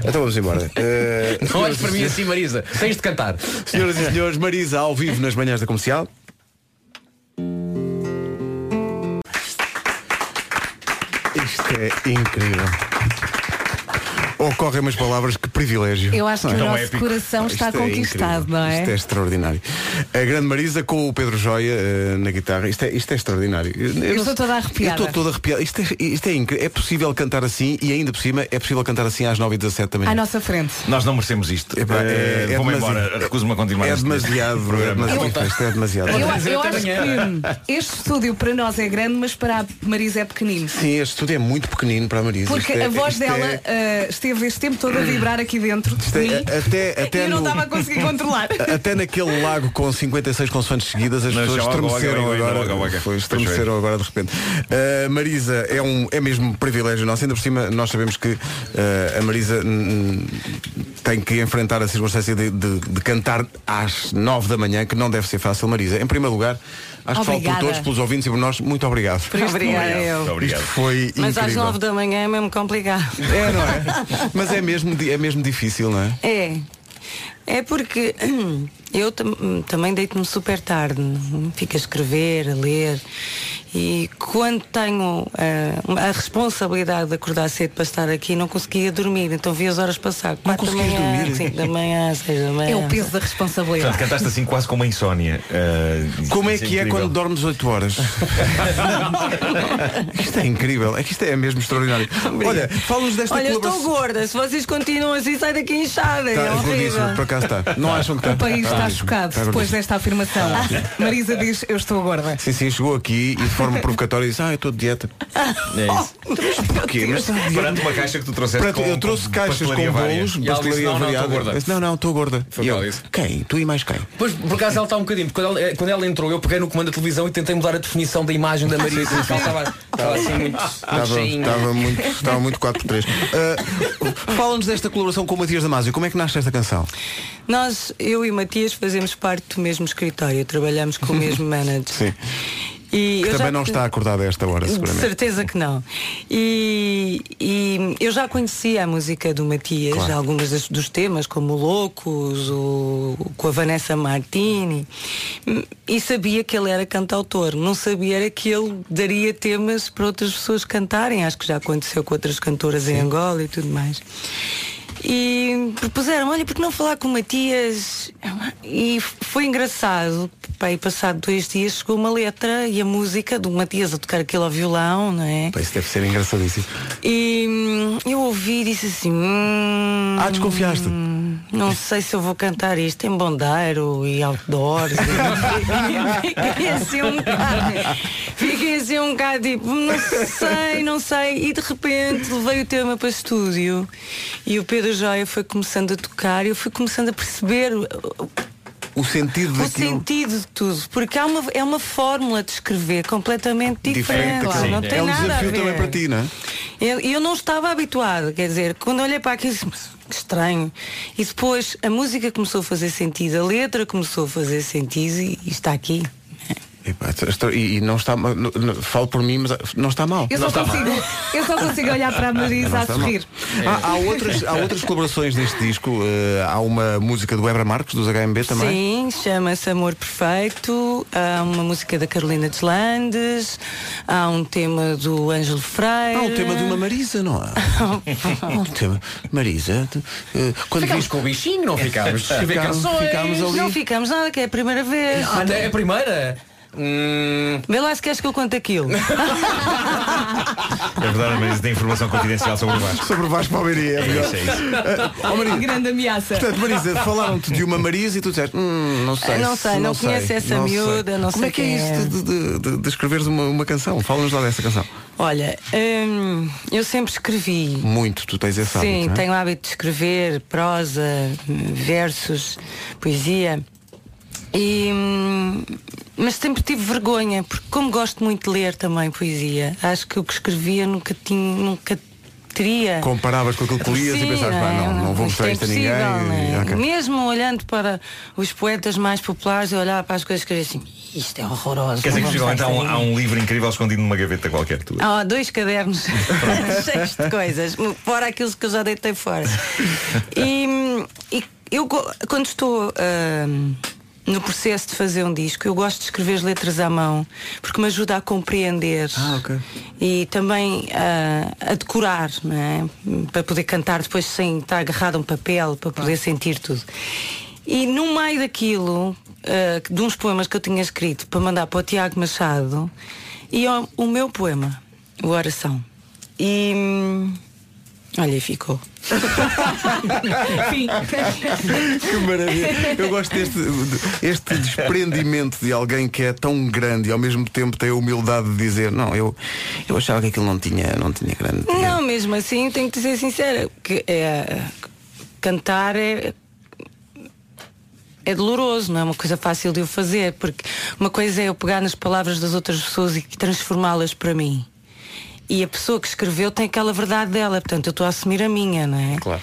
S12: então vamos embora. Eh,
S5: Não olhes para mim assim, Marisa. Tens de cantar.
S12: Senhoras e senhores, Marisa ao vivo nas manhãs da comercial. Isto é incrível. Ocorrem umas palavras que privilégio.
S1: Eu acho que
S12: Não
S1: o
S12: é?
S1: nosso
S12: Épico.
S1: coração está
S12: Isto é
S1: conquistado,
S12: incrível.
S1: não é?
S12: Isto é extraordinário. A grande Marisa com o Pedro Joia eh, na guitarra. Isto é, isto é extraordinário. Eu não
S1: estou toda
S12: Eu
S1: arrepiada.
S12: estou toda arrepiada. Isto é, isto é incrível. É possível cantar assim e ainda por cima é possível cantar assim às 9h17 da manhã.
S1: À nossa frente.
S11: Nós não merecemos isto.
S12: Epá, é-
S11: Eh,
S12: é
S11: Vou-me embora. Recuso-me a continuar
S12: É demasiado, é demasiado. Isto é demasiado.
S1: Eu, eu acho que este estúdio para nós é grande, mas para a Marisa é pequenino.
S12: Sim, este estúdio é muito pequenino para a Marisa.
S1: Porque
S12: Isto é-
S1: a voz dela
S12: é-
S1: ah, esteve este tempo todo a vibrar aqui dentro de
S12: isto é-
S1: mim
S12: até, até
S1: e eu não estava a conseguir controlar.
S12: Até naquele lago com 56 consoantes seguidas as
S11: Não,
S12: pessoas estremeceram agora. Foi, estremeceram agora de repente. Uh, Marisa, é, um, é mesmo um privilégio nosso. Ainda por cima, nós sabemos que uh, a Marisa hum, tem que enfrentar a circunstância de, de- de cantar às 9 da manhã, que não deve ser fácil, Marisa. Em primeiro lugar, acho que falo por
S18: Obrigada.
S12: todos, pelos ouvintes e por nós, muito obrigado.
S18: Obrigada eu.
S12: Isto foi
S18: Mas às
S12: incrível.
S18: nove da manhã é mesmo complicado.
S12: É, não é? Mas é mesmo, é mesmo difícil, não é?
S18: É. É porque eu tam- também deito-me super tarde, fico a escrever, a ler. E quando tenho ah, a responsabilidade de acordar cedo para estar aqui, não conseguia dormir. Então vi as horas passar. Quatro da
S11: conseguias
S18: manhã,
S11: dormir?
S18: cinco da manhã, seis da manhã.
S1: É o peso da responsabilidade.
S11: Portanto, cantaste assim quase com uma insónia. Eh,
S12: Como é
S11: isso
S12: que é quando dormes 8 horas? isto é incrível, é que isto é mesmo extraordinário. Olha, fala-nos desta
S18: Olha, eu
S12: colaboração.
S18: estou gorda. Se vocês continuam assim, sai daqui inchada. é
S12: Tá,
S18: horrível.
S12: gordíssimo, por acaso está. Não acham que está?
S1: O país está
S12: Ah,
S1: chocado
S12: está
S1: depois desta afirmação. Marisa diz, eu estou gorda.
S12: Sim, sim, chegou aqui e de forma provocatória disse, ah, eu estou de dieta.
S11: É isso.
S12: Porquê? Mas está.
S11: Perante uma caixa que tu trouxeste com,
S12: eu trouxe
S11: com
S12: caixas com bolos, pastelaria
S5: "Não, não,
S12: variada.
S5: estou gorda."
S12: Eu disse, Não, não, estou gorda.
S5: Foi
S12: E eu. Quem? Tu e mais quem?
S5: Pois, por acaso ela está um bocadinho, porque quando ela, quando ela entrou, eu peguei no comando da televisão e tentei mudar a definição da imagem da Marisa. Estava, assim muito,
S12: Estava, muito, estava muito 4 por 3 Fala-nos desta colaboração com o Matias Damasio. Como é que nasce esta canção?
S18: Nós, eu e Matias, fazemos parte do mesmo escritório, trabalhamos com o mesmo manager.
S12: Sim.
S18: E
S12: Que
S18: eu
S12: também
S18: já-
S12: não está acordado a esta hora,
S18: De
S12: seguramente.
S18: certeza que não. E, e eu já conhecia a música do Matias,
S12: Claro.
S18: algumas das- dos temas, como o Loucos, o, com a Vanessa Martini, e sabia que ele era cantautor. Não sabia era que ele daria temas para outras pessoas cantarem. Acho que já aconteceu com outras cantoras em Angola e tudo mais. E propuseram, olha, por que não falar com o Matias? E foi engraçado. E passado dois dias chegou uma letra e a música do Matias a tocar aquilo ao violão, não é?
S12: Pá, Isso deve ser engraçadíssimo.
S18: E hum, eu ouvi e disse assim. Hum,
S12: Ah, desconfiaste?
S18: Não sei se eu vou cantar isto em bondeiro e outdoors. Fiquei assim um bocado. Fiquei assim um bocado tipo, não sei, não sei. E de repente levei o tema para estúdio e o Pedro Joia foi começando a tocar e eu fui começando a perceber o-
S12: O sentido
S18: o sentido de tudo, porque há uma, é uma fórmula de escrever completamente diferente,
S12: daquilo.
S18: não tem
S12: é um
S18: nada a
S12: desafio
S18: ver.
S12: também para ti, não é?
S18: Eu, eu não estava habituada, quer dizer, quando olhei para aquilo, "Mas que estranho. E depois a música começou a fazer sentido, a letra começou a fazer sentido e, e está aqui.
S12: E, e não está mal. não- não- Falo por mim, mas não está mal.
S1: Eu só, consigo, eu só consigo olhar para a Marisa a sorrir.
S12: Há, há outras, há outras colaborações neste disco. eh, há uma música do Ebra Marcos, dos HMB também.
S18: Sim, chama-se Amor Perfeito, há uma música da Carolina Deslandes, há um tema do Ângelo Freire.
S12: Há um tema de uma Marisa, não há? Há um tema. Marisa, tu, eh, quando
S5: Ficámos
S12: viste-
S5: com o bichinho, não ficámos?
S12: Ficámos- ficámos ali.
S18: Não ficamos nada, que é a primeira vez.
S5: Até é a primeira. Hum,
S18: Vê lá se queres que eu conte aquilo.
S11: É verdade, mas tem informação confidencial sobre o Vasco.
S12: Sobre o Vasco Palmeirinha, é
S11: É
S12: melhor.
S11: isso, é isso.
S12: Eh, ó, Marisa,
S1: Grande ameaça.
S12: Portanto, Marisa, falaram-te de uma Marisa e tu disseste, hum, não sei.
S18: Não
S12: se-
S18: sei, não conheço essa
S12: sei."
S18: miúda, não
S12: Como
S18: sei
S12: é que é isso
S18: é.
S12: de, de, de- de escreveres uma, uma canção? Fala-nos lá dessa canção.
S18: Olha, hum, eu sempre escrevi.
S12: Muito, tu tens esse
S18: Sim,
S12: hábito, não é?
S18: tenho o hábito de escrever prosa, versos, poesia. E, mas sempre tive vergonha, porque como gosto muito de ler também poesia, acho que o que escrevia nunca tinha, nunca teria.
S12: Comparavas com aquilo que lias e
S18: Sim,
S12: pensavas, pá, não, não vou mostrar
S18: é
S12: isto a ninguém.
S18: impossível, não é?
S12: e- ok.
S18: Mesmo olhando para os poetas mais populares, eu olhava para as coisas e escrevia assim, isto é horroroso.
S11: Quer dizer que
S18: não
S11: há um, há
S18: ninguém."
S11: um livro incrível escondido numa gaveta qualquer tua.
S18: Há dois cadernos cheios de coisas, fora aqueles que eu já deitei fora. E, e eu, quando estou ahm, no processo de fazer um disco, eu gosto de escrever as letras à mão, porque me ajuda a compreender e também ah, a decorar, é? para poder cantar depois sem estar agarrado a um papel, para poder sentir tudo. E no meio daquilo, ah, de uns poemas que eu tinha escrito para mandar para o Tiago Machado, e o, o meu poema, o Oração. E. hum, Olha, e
S12: que maravilha. Eu gosto deste este desprendimento de alguém que é tão grande e ao mesmo tempo tem a humildade de dizer, não, eu, eu achava que aquilo não tinha, não tinha grande.
S18: Não, mesmo assim, tenho que ser sincera, que é, cantar é. É doloroso, não é uma coisa fácil de eu fazer, porque uma coisa é eu pegar nas palavras das outras pessoas e transformá-las para mim. E a pessoa que escreveu tem aquela verdade dela, portanto eu estou a assumir a minha, não é?
S5: Claro.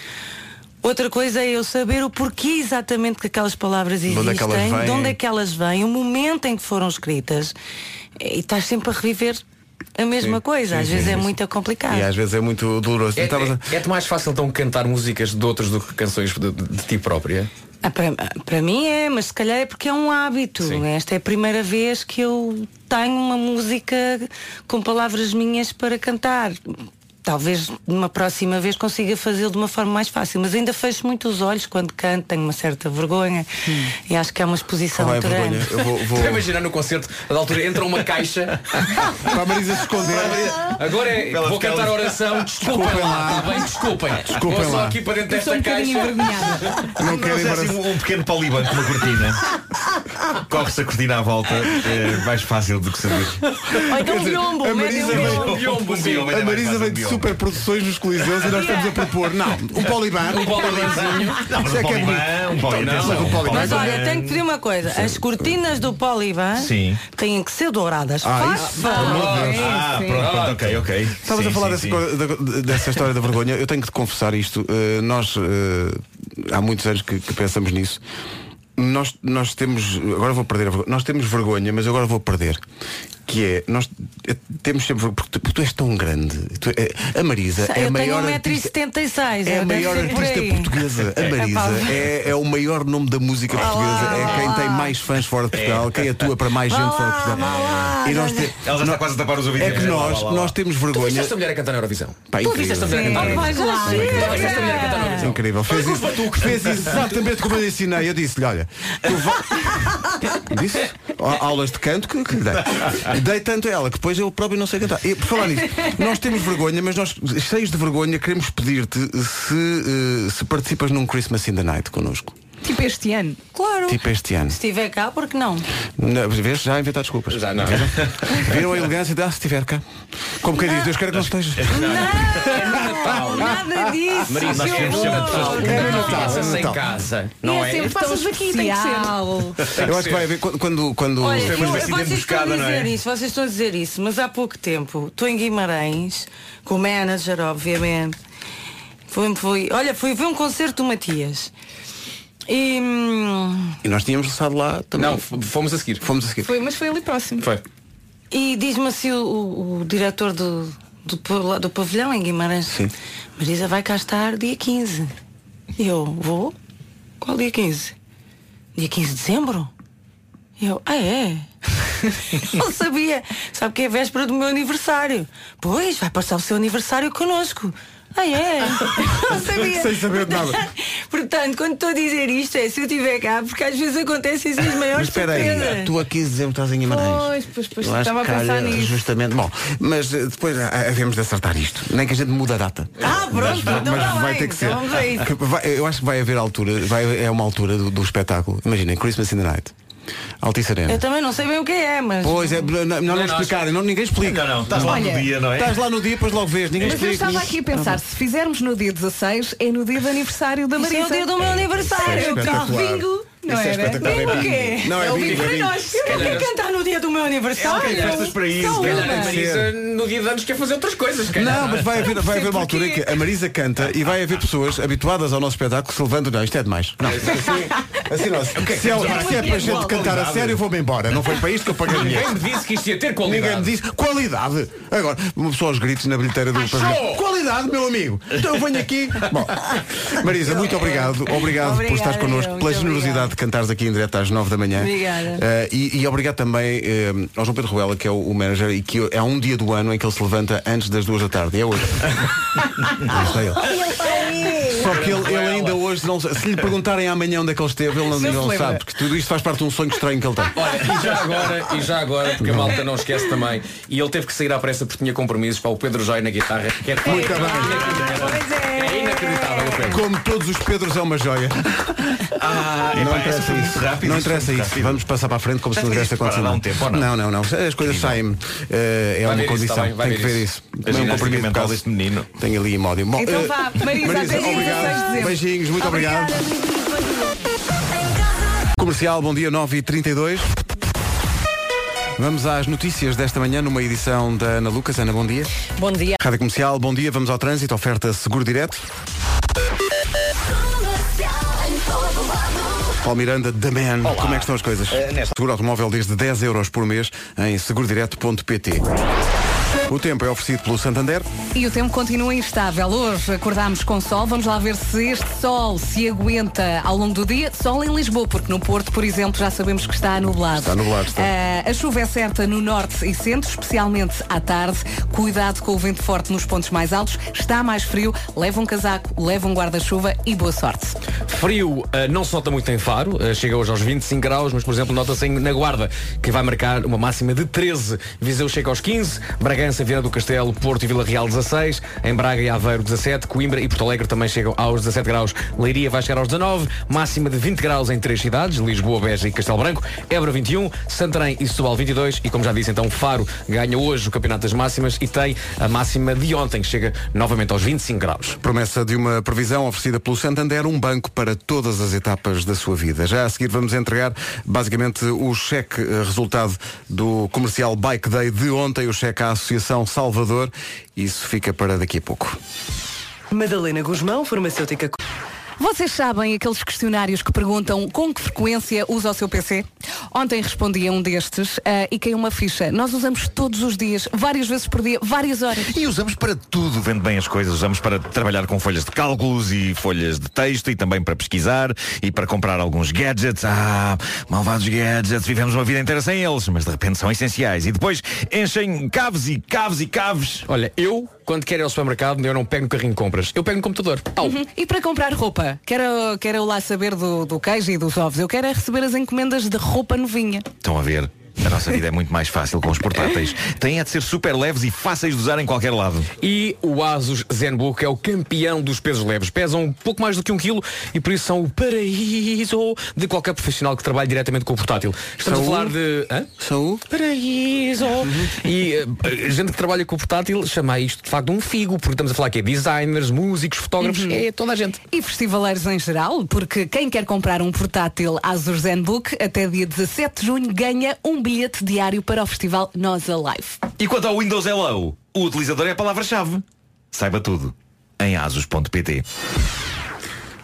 S18: Outra coisa é eu saber o porquê exatamente que aquelas palavras
S12: De
S18: existem,
S12: onde é que elas vêm?
S18: de onde é que elas vêm, o momento em que foram escritas. E estás sempre a reviver a mesma
S12: Sim,
S18: coisa.
S12: sim,
S18: Às
S12: sim,
S18: sim, é muito complicado.
S12: E às vezes é muito doloroso.
S5: É, é, é-te mais fácil então cantar músicas de outros do que canções de, de ti própria?
S18: Ah, para, para mim é, mas se calhar é porque é um hábito. Esta é a primeira vez que eu tenho uma música com palavras minhas para cantar. Talvez numa próxima vez consiga fazê-lo de uma forma mais fácil, mas ainda fecho muito os olhos quando canto, tenho uma certa vergonha e acho que é uma exposição
S12: Qual é a
S18: muito grande.
S12: Eu vou- vou-
S5: Estou a imaginar no concerto, a da altura entra uma caixa
S12: Para a Marisa se esconder.
S5: Agora é, vou cantar a oração, desculpem
S12: Desculpem
S5: lá,
S12: lá.
S5: está bem, desculpem.
S12: Desculpem
S5: Vou só
S12: lá.
S5: aqui para dentro desta
S1: um bocadinho
S5: caixa.
S1: envergonhada.
S12: Não
S11: Não
S12: quero embora.
S11: assim um, um pequeno polibanco com uma cortina. Corre-se a cortina à volta. É mais fácil do que saber.
S18: Ou então um biombo,
S12: a
S18: mete
S12: Marisa
S18: um
S12: vem-
S18: biombo.
S5: biombo, sim.
S12: A
S11: é
S12: Marisa vem de
S11: biombo.
S12: superproduções nos coliseus e nós estamos a propor, não, um polibar.
S5: Um polibanzinho.
S11: Não, mas
S12: Isso é
S11: um
S12: que é
S11: poliban, um poliban,
S5: Então,
S12: não,
S11: um
S12: poliban.
S18: Mas
S11: poliban.
S18: olha, tenho que pedir uma coisa. As cortinas do Poliban
S11: Sim.
S18: têm que ser douradas.
S12: Ah,
S18: Faz
S12: isso-
S18: favor.
S11: Ah, pronto, pronto, ok, ok.
S12: Estavas
S11: Sim,
S12: a falar
S11: sim,
S12: dessa,
S11: sim.
S12: coisa- da- dessa história da vergonha. Eu tenho que te confessar isto. Uh, nós, uh, há muitos anos que, que pensamos nisso. Nós, nós temos, agora vou perder. Nós temos vergonha, mas agora vou perder. Que é, nós eh, temos sempre porque tu, porque tu és tão grande. Tu- eh, a Marisa é a
S18: eu tenho
S12: maior artista,
S18: 1,76m.
S12: é a maior artista portuguesa. A Marisa é, é o maior nome da música portuguesa. É quem tem mais fãs fora de Portugal, quem atua para mais gente fora de Portugal. E nós te-
S11: Ela já está quase a tapar os ouvidos.
S12: é que nós, nós temos vergonha.
S5: esta mulher a cantar na Eurovisão?
S12: Pá,
S5: Tu viste esta mulher a cantar na Eurovisão?
S1: lá.
S5: Tu viste esta mulher a cantar na Eurovisão?
S12: Incrível. Fez, isso, fez exatamente como eu lhe ensinei. Eu disse-lhe, olha, tu vai... disse aulas de canto que, que lhe dei. Dei tanto a ela que depois eu próprio não sei cantar. E por falar nisso, nós temos vergonha, mas nós, cheios de vergonha, queremos pedir-te se, eh, se participas num Christmas in the Night connosco.
S1: Tipo este ano.
S18: Claro.
S12: Tipo este ano.
S18: Se estiver cá, porque não?
S12: Não, Vês? Já inventar desculpas.
S5: Já não.
S12: Viram a elegância de ah, se estiver cá. Como quem diz, Deus quer que não esteja.
S5: Natal.
S18: Nada disso.
S5: Marisa, nós queremos ser
S18: amor.
S5: pessoas que não casa. Não
S1: é
S5: é?
S1: sempre passas aqui, tem que ser.
S12: Eu acho que vai haver quando. quando, quando
S18: Olha,
S11: Foi uma
S18: eu- vocês estão a
S11: não
S18: dizer
S11: é?
S18: isso, vocês estão a dizer isso, mas há pouco tempo estou em Guimarães, com o manager, obviamente. Fui, fui, olha, fui ver um concerto do Matias. E
S12: E nós tínhamos lançado lá também.
S5: Não, fomos a seguir.
S12: Fomos a seguir.
S1: Foi, mas foi ali próximo.
S5: Foi.
S18: E diz-me assim o, o- o diretor do, do, do pavilhão em Guimarães.
S12: Sim.
S18: Marisa vai cá estar dia 15. E eu, vou? Qual dia 15? Dia 15 de dezembro? E eu, ah é? Não sabia. Sabe que é véspera do meu aniversário. Pois, vai passar o seu aniversário connosco. Ah é? Não sabia.
S12: Sem saber de nada.
S18: Portanto, quando estou a dizer isto é se eu estiver cá, porque às vezes acontecem as maiores
S12: Mas espera aí,
S18: surpresas.
S12: tu a 15 de dezembro estás em Guimarães.
S1: Pois, pois, pois,
S12: Eu acho
S1: estava a
S12: que
S1: pensar
S12: calha
S1: nisso.
S12: Justamente. Bom, mas eh, depois ah, havemos de acertar isto. Nem que a gente muda a data.
S18: Ah, pronto,
S12: mas,
S18: então
S12: mas
S18: tá
S12: vai
S18: bem,
S12: ter que
S18: então
S12: ser.
S18: vamos a isso.
S12: Que vai- eu acho que vai haver altura, vai, é uma altura do, do espetáculo. Imaginem, Christmas in the Night. Altice Arena.
S18: Eu também não sei bem o que é, mas.
S12: Pois é, não, não, não explicarem, não, ninguém explica.
S11: Não, não, estás lá
S1: Olha,
S11: no dia, não é?
S12: Estás lá no dia, depois logo vês, ninguém
S1: Mas eu
S12: explica.
S1: estava aqui a pensar, se fizermos no dia 16, é no dia de aniversário da
S18: Isso
S1: Marisa.
S18: é o dia do meu aniversário.
S12: Isso é espetacular.
S1: Bingo, não
S12: Isso é
S1: era?
S12: espetacular, é
S18: Bingo o
S12: bingo.
S18: quê?
S12: Não, é
S18: o
S12: bingo,
S18: bingo
S12: é
S18: para
S12: bingo.
S18: nós. Eu não quero cantar no dia do meu aniversário.
S11: Tem festas para isso. Se calhar.
S5: A Marisa no dia de anos quer fazer outras coisas. calhar,
S12: Não, mas vai haver, vai haver uma altura em que a Marisa canta e vai haver pessoas habituadas ao nosso espetáculo que se levantam. Não, isto é demais. Não. Assim não. Se é, se é para a gente cantar a sério, eu vou-me embora. Não foi para isto que eu paguei dinheiro.
S5: Ninguém me disse que isto ia ter qualidade.
S12: Ninguém me disse qualidade. Agora, uma pessoa aos gritos na bilheteira do pavilhão. Qualidade, meu amigo. Então eu venho aqui. Bom, Marisa, muito obrigado. Obrigado por estares connosco, pela generosidade. De cantares aqui em direto às 9 da manhã.
S18: Obrigada.
S12: Eh, e, e obrigado também eh, ao João Pedro Ruela, que é o, o manager, e que é um dia do ano em que ele se levanta antes das duas da tarde. E é hoje. É ele. Só que ele, ele ainda hoje, não, se lhe perguntarem amanhã onde é que ele esteve, ele não,
S1: Não
S12: sabe, porque tudo isto faz parte de um sonho estranho que ele tem.
S5: Olha, e já agora, e já agora, porque a malta não esquece também, e ele teve que sair à pressa porque tinha compromissos para o Pedro Jói na guitarra, que é
S12: Muito bem.
S5: É inacreditável o Pedro.
S12: Como todos os Pedros é uma joia.
S11: Ah,
S12: não interessa isso.
S11: rápido,
S12: não
S11: isso
S12: interessa isso.
S11: rápido.
S12: Vamos passar para a frente como
S11: Já
S12: se não tivesse acontecido.
S11: um tempo,
S12: não,
S11: não?
S12: não, não. As coisas saem. eh, é
S5: Vai
S12: uma
S5: isso
S12: condição.
S5: vai
S12: Tem que
S5: ver isso.
S12: isso. Também um de
S11: mental deste menino.
S12: Tem ali imóvel. Bom,
S1: Então
S12: eh,
S1: vá, Marisa, até dia 16 de
S12: obrigado. Beijinhos, muito obrigado. Comercial, bom dia 9 e 32 Vamos às notícias desta manhã numa edição da Ana Lucas. Ana, bom dia.
S2: Bom dia.
S12: Rádio Comercial, bom dia. Vamos ao trânsito. Oferta Seguro Direto. Paulo Miranda, The Man. Como é que estão as coisas? Seguro automóvel desde 10 euros por mês em segurodireto.pt. O tempo é oferecido pelo Santander.
S1: E o tempo continua instável. Hoje acordámos com sol. Vamos lá ver se este sol se aguenta ao longo do dia. Sol em Lisboa, porque no Porto, por exemplo, já sabemos que está nublado.
S12: Está nublado, está.
S1: Ah, a chuva é certa no norte e centro, especialmente à tarde. Cuidado com o vento forte nos pontos mais altos. Está mais frio. Leva um casaco, leva um guarda-chuva e boa sorte.
S5: Frio eh, não se nota muito em Faro, eh, chega hoje aos 25 graus, mas por exemplo nota-se na Guarda, que vai marcar uma máxima de 13. Viseu chega aos 15, Bragança, Viana do Castelo, Porto e Vila Real 16, em Braga e Aveiro 17, Coimbra e Porto Alegre também chegam aos 17 graus. Leiria vai chegar aos 19, máxima de 20 graus em três cidades, Lisboa, Beja e Castelo Branco, Évora 21, Santarém e Setúbal 22 e como já disse então Faro ganha hoje o Campeonato das Máximas e tem a máxima de ontem, que chega novamente aos 25 graus.
S12: Promessa de uma previsão oferecida pelo Santander, um banco para todas as etapas da sua vida. Já a seguir vamos entregar basicamente o cheque eh, resultado do comercial Bike Day de ontem, o cheque à Associação Salvador. Isso fica para daqui a pouco.
S9: Madalena Guzmão, farmacêutica.
S1: Vocês sabem aqueles questionários que perguntam com que frequência usa o seu PC? Ontem respondi a um destes ah, e caiu uma ficha. Nós usamos todos os dias, várias vezes por dia, várias horas.
S11: E usamos para tudo, vendo bem as coisas. Usamos para trabalhar com folhas de cálculos e folhas de texto e também para pesquisar e para comprar alguns gadgets. Ah, malvados gadgets, vivemos uma vida inteira sem eles, mas de repente são essenciais. E depois enchem caves e caves e caves.
S5: Olha, eu, quando quero ir ao supermercado, eu não pego no carrinho de compras, eu pego no computador.
S1: Uhum. E para comprar roupa? Quero, quero lá saber do, do queijo e dos ovos. Eu quero é receber as encomendas de roupa novinha.
S11: Estão a ver? A nossa vida é muito mais fácil com os portáteis. Têm a de ser super leves e fáceis de usar em qualquer lado.
S5: E o Asus ZenBook é o campeão dos pesos leves. Pesam um pouco mais do que um quilo e por isso são o paraíso de qualquer profissional que trabalhe diretamente com o portátil. Estamos
S12: São
S5: a falar de... Hã?
S12: São o
S5: Paraíso! E eh, gente que trabalha com o portátil chama isto de facto um figo, porque estamos a falar que é designers, músicos, fotógrafos, é toda a gente.
S1: E festivaleiros em geral, porque quem quer comprar um portátil Asus ZenBook até dia 17 de junho ganha um bilhete diário para o festival Nós Alive.
S11: E quanto ao Windows Hello, o utilizador é a palavra-chave. Saiba tudo em asus.pt.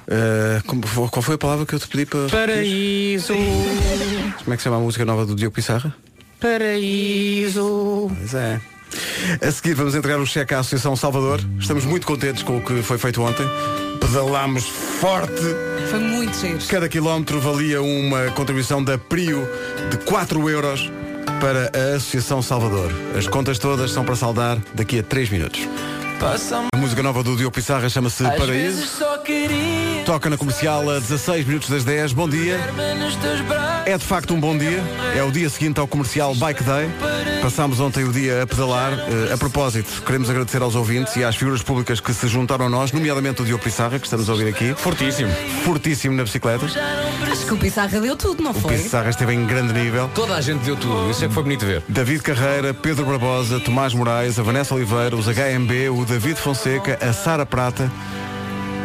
S12: Eh, como foi- qual foi a palavra que eu te pedi para.
S5: Paraíso!
S12: Como é que se chama a música nova do Diogo Pissarra?
S5: Paraíso!
S12: Pois é. A seguir vamos entregar o cheque à Associação Salvador. Estamos muito contentes com o que foi feito ontem. Pedalámos forte.
S1: Foi muito giro.
S12: Cada quilómetro valia uma contribuição da Prio de 4 euros para a Associação Salvador. As contas todas são para saldar daqui a 3 minutos. A música nova do Diogo Pissarra chama-se Paraíso. Toca na comercial a 16 minutos das 10. Bom dia. É de facto um bom dia. É o dia seguinte ao comercial Bike Day. Passámos ontem o dia a pedalar. Eh, a propósito, queremos agradecer aos ouvintes e às figuras públicas que se juntaram a nós, nomeadamente o Diogo Pissarra, que estamos a ouvir aqui.
S5: Fortíssimo.
S12: Fortíssimo na bicicleta.
S1: Acho que o Pissarra deu tudo, não
S12: O
S1: foi?
S12: Pissarra esteve em grande nível.
S5: Toda a gente deu tudo. Isso é que foi bonito ver.
S12: David Carreira, Pedro Barbosa, Tomás Moraes, a Vanessa Oliveira, os HMB, o David Fonseca, a Sara Prata.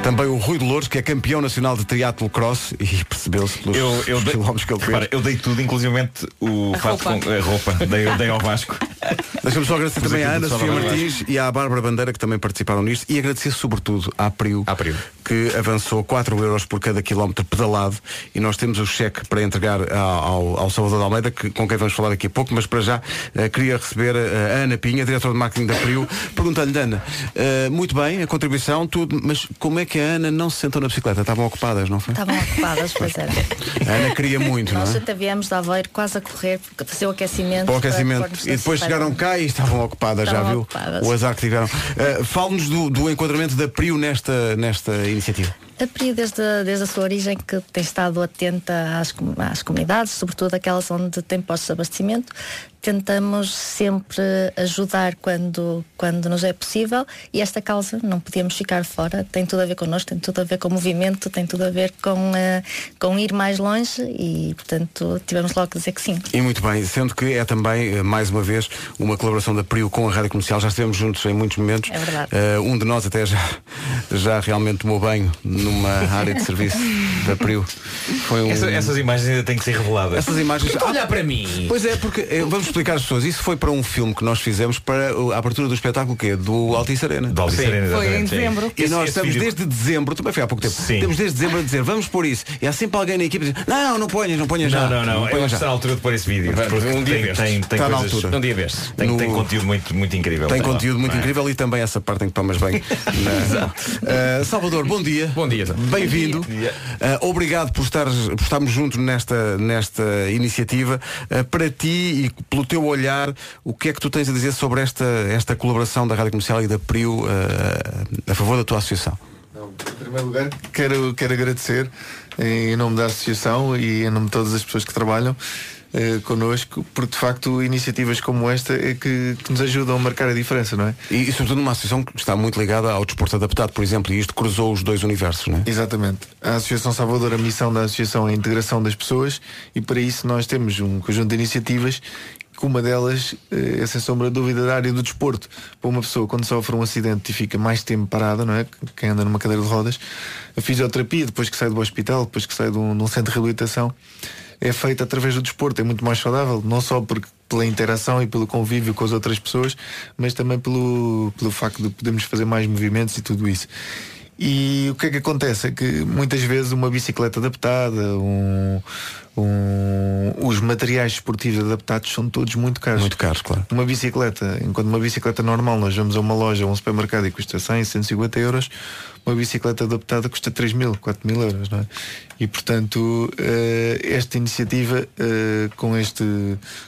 S12: Também o Rui Dolores, que é campeão nacional de triatlo cross e percebeu-se pelos
S11: Eu, eu, dei,
S12: quilómetros que ele fez.
S11: repara, eu dei tudo, inclusive o
S12: A
S11: fato
S12: roupa.
S11: com a roupa. Dei, dei ao Vasco.
S12: Deixa-me só agradecer também à Ana Sofia Martins e à Bárbara Bandeira que também participaram nisto e agradecer sobretudo à Priu, que avançou 4 euros por cada quilómetro pedalado e nós temos o cheque para entregar ao, ao- ao Salvador de Almeida, que, com quem vamos falar daqui a pouco, mas para já eh, queria receber eh, a Ana Pinha, diretora de marketing da Priu, perguntando-lhe, Ana, eh, muito bem, a contribuição, tudo, mas como é que a Ana não se sentou na bicicleta? Estavam ocupadas, não foi?
S19: Estavam ocupadas, pois era.
S12: A Ana queria muito, não
S19: Nós
S12: é?
S19: até viemos de Aveiro quase a correr porque fazer o aquecimento.
S12: O aquecimento. E depois chegaram cá e estavam ocupadas, já
S19: Estavam
S12: viu?
S19: ocupadas.
S12: O azar que tiveram. Uh, Fale-nos do, do enquadramento da PRIO nesta, nesta iniciativa.
S19: A PRI, desde, desde a sua origem, que tem estado atenta às, às comunidades, sobretudo aquelas onde tem postos de abastecimento, tentamos sempre ajudar quando, quando nos é possível e esta causa não podíamos ficar fora, tem tudo a ver connosco, tem tudo a ver com o movimento, tem tudo a ver com, eh, com ir mais longe e, portanto, tivemos logo que dizer que sim.
S12: E muito bem, sendo que é também, eh, mais uma vez, uma colaboração da PRIO com a Rádio Comercial. Já estivemos juntos em muitos momentos.
S19: É verdade.
S12: Uh, um de nós até já, já realmente tomou banho numa área de serviço da PRIO. Foi um...
S11: Essa- essas imagens ainda têm que ser reveladas.
S12: Essas imagens.
S5: Então olhar para mim.
S12: Pois é, porque vamos explicar às pessoas. Isso foi para um filme que nós fizemos para a abertura do espetáculo que é do Altice Arena. Do
S11: Altice Sim, Arena,
S1: Foi em
S11: sim.
S1: dezembro.
S12: E
S11: Esse-
S12: nós estamos
S11: vídeo-
S12: desde dezembro, também foi há pouco tempo. Temos desde dezembro a dizer, vamos pôr isso. E há sempre alguém na equipe a dizer, não, não ponhas, não ponhas já.
S11: Não, não, não. Eu que
S12: já."
S11: está à altura de pôr esse vídeo.
S12: Um dia
S11: tem,
S12: destes.
S11: tem, tem
S12: Está na altura.
S5: Um dia destes.
S11: Tem,
S12: No-
S11: tem conteúdo muito, muito incrível.
S12: Tem conteúdo muito
S11: é?
S12: incrível e também essa parte em que tomas bem. Uh, Salvador, bom dia.
S5: Bom dia.
S12: Bem-vindo. Uh, obrigado por, estarmos juntos nesta, nesta iniciativa. Uh, para ti e pelo teu olhar, o que é que tu tens a dizer sobre esta, esta colaboração da Rádio Comercial e da PRIO uh, a favor da tua associação?
S20: Em primeiro lugar, quero, quero agradecer em nome da Associação e em nome de todas as pessoas que trabalham eh, connosco, porque de facto iniciativas como esta é que, que nos ajudam a marcar a diferença, não é?
S12: E, e sobretudo numa associação que está muito ligada ao desporto adaptado, por exemplo, e isto cruzou os dois universos, não é?
S20: Exatamente. A Associação Salvador, a missão da Associação é a integração das pessoas e para isso nós temos um conjunto de iniciativas que uma delas eh, é sem sombra de dúvida da área do desporto. Para uma pessoa quando sofre um acidente e fica mais tempo parada, não é? Quem anda numa cadeira de rodas, a fisioterapia, depois que sai do hospital, depois que sai de um, de um centro de reabilitação, é feita através do desporto, é muito mais saudável, não só porque pela interação e pelo convívio com as outras pessoas, mas também pelo, pelo facto de podermos fazer mais movimentos e tudo isso. E o que é que acontece? É que muitas vezes uma bicicleta adaptada, um, um- os materiais esportivos adaptados são todos muito caros.
S12: Muito caros, claro.
S20: Uma bicicleta, enquanto uma bicicleta normal nós vamos a uma loja a um supermercado e custa 100, 150 euros, uma bicicleta adaptada custa 3 mil, 4 mil euros, não é? E portanto, eh, esta iniciativa, eh, com, este,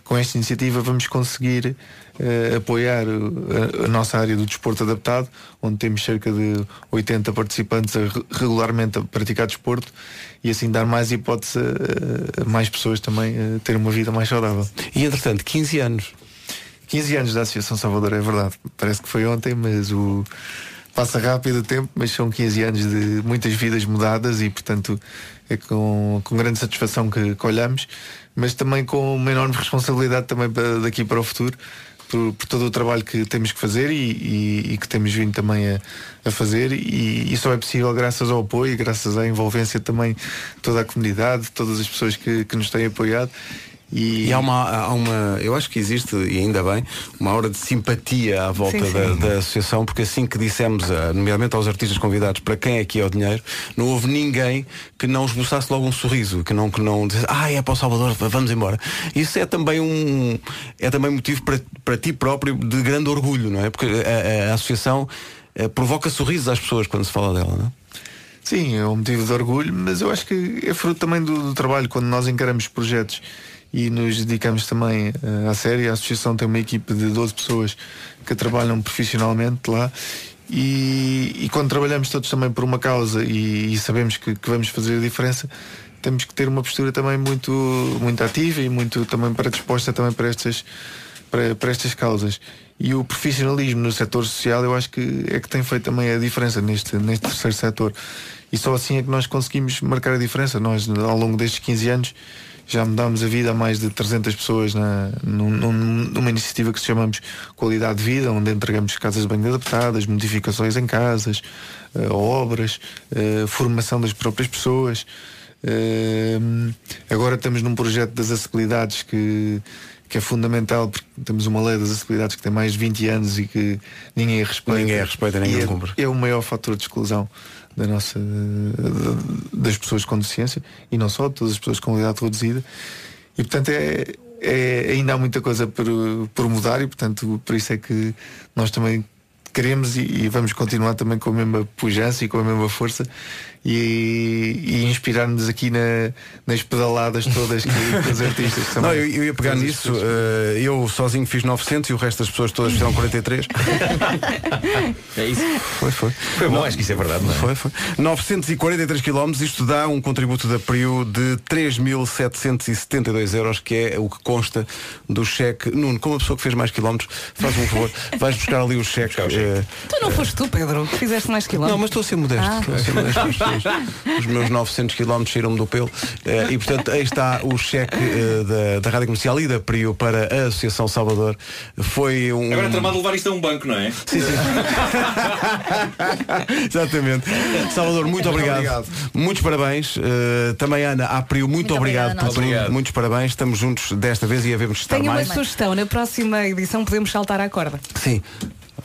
S20: com esta iniciativa vamos conseguir eh, apoiar a, a nossa área do desporto adaptado, onde temos cerca de 80 participantes a re- regularmente a praticar desporto e assim dar mais hipótese a, a mais pessoas também a ter uma vida mais saudável.
S12: E entretanto, 15 anos.
S20: 15 anos da Associação Salvador, é verdade. Parece que foi ontem, mas o passa rápido o tempo, mas são 15 anos de muitas vidas mudadas e portanto é com, com grande satisfação que, que olhamos, mas também com uma enorme responsabilidade também para, daqui para o futuro. Por, todo o trabalho que temos que fazer e, e- e que temos vindo também a, a fazer. E isso é possível graças ao apoio graças à envolvência também toda a comunidade, de todas as pessoas que, que nos têm apoiado e,
S12: E há uma, há uma, eu acho que existe, e ainda bem, uma hora de simpatia à volta
S20: Sim, sim.
S12: Da, da associação, porque assim que dissemos, ah, nomeadamente aos artistas convidados, para quem é que é o dinheiro, não houve ninguém que não esboçasse logo um sorriso, que não, que não dissesse, ah, é para o Salvador, vamos embora. Isso é também um, é também motivo para, para ti próprio de grande orgulho, não é? Porque a, a- a associação eh, provoca sorrisos às pessoas quando se fala dela, não é?
S20: Sim, é um motivo de orgulho, mas eu acho que é fruto também do, do trabalho, quando nós encaramos projetos e nos dedicamos também eh, à série. A associação tem uma equipe de 12 pessoas que trabalham profissionalmente lá. E, e quando trabalhamos todos também por uma causa e, e sabemos que, que vamos fazer a diferença, temos que ter uma postura também muito, muito ativa e muito também predisposta também para estas, para, para estas causas. E o profissionalismo no setor social eu acho que é que tem feito também a diferença neste, neste terceiro setor. E só assim é que nós conseguimos marcar a diferença. Nós, ao longo destes 15 anos, já mudámos a vida a mais de 300 pessoas na, num- num- numa iniciativa que chamamos Qualidade de Vida, onde entregamos casas de banho adaptadas, modificações em casas, eh, obras, eh, formação das próprias pessoas. Eh, agora estamos num projeto das acessibilidades que, que é fundamental porque temos uma lei das acessibilidades que tem mais de 20 anos e que ninguém a respeita.
S12: Ninguém a respeita, ninguém a
S20: é,
S12: cumpre.
S20: é o maior fator de exclusão da nossa das pessoas com deficiência e não só, de todas as pessoas com mobilidade reduzida. E portanto é, é- ainda há muita coisa por, por mudar e portanto por isso é que nós também queremos e, e vamos continuar também com a mesma pujança e com a mesma força e, e inspirar-nos aqui na- nas pedaladas todas que, que os artistas que são
S12: Não, eu, eu ia pegar nisso. eh, eu sozinho fiz 900 e o resto das pessoas todas fizeram 43.
S5: É isso.
S12: Foi, foi.
S11: Foi bom, acho que isso é verdade, não é?
S12: Foi, foi. 943 km, isto dá um contributo da PRIU de 3.772 euros, que é o que consta do cheque. Nuno, como a pessoa que fez mais quilómetros, faz um favor, vais buscar ali o cheque. eh,
S1: Tu não foste tu, Pedro, que fizeste mais quilómetros.
S12: não, mas estou a ser modesto.
S1: Ah.
S12: Os- meus 900 km saíram-me do pelo. Eh, e portanto, aí está o cheque eh, da, da Rádio Comercial e da PRIU para a Associação Salvador. Foi um.
S11: Agora é tramado levar isto a um banco, não é?
S12: Sim, sim. Exatamente. Salvador, muito,
S11: Muito
S12: obrigado.
S11: obrigado.
S12: Muitos parabéns. Uh, também Ana Aprio, muito,
S1: Muito
S12: obrigado
S1: obrigada,
S12: por tudo. Muitos parabéns. Estamos juntos desta vez e havemos de estar
S1: Tenho uma
S12: mais.
S1: sugestão, na próxima edição podemos saltar à corda.
S12: Sim.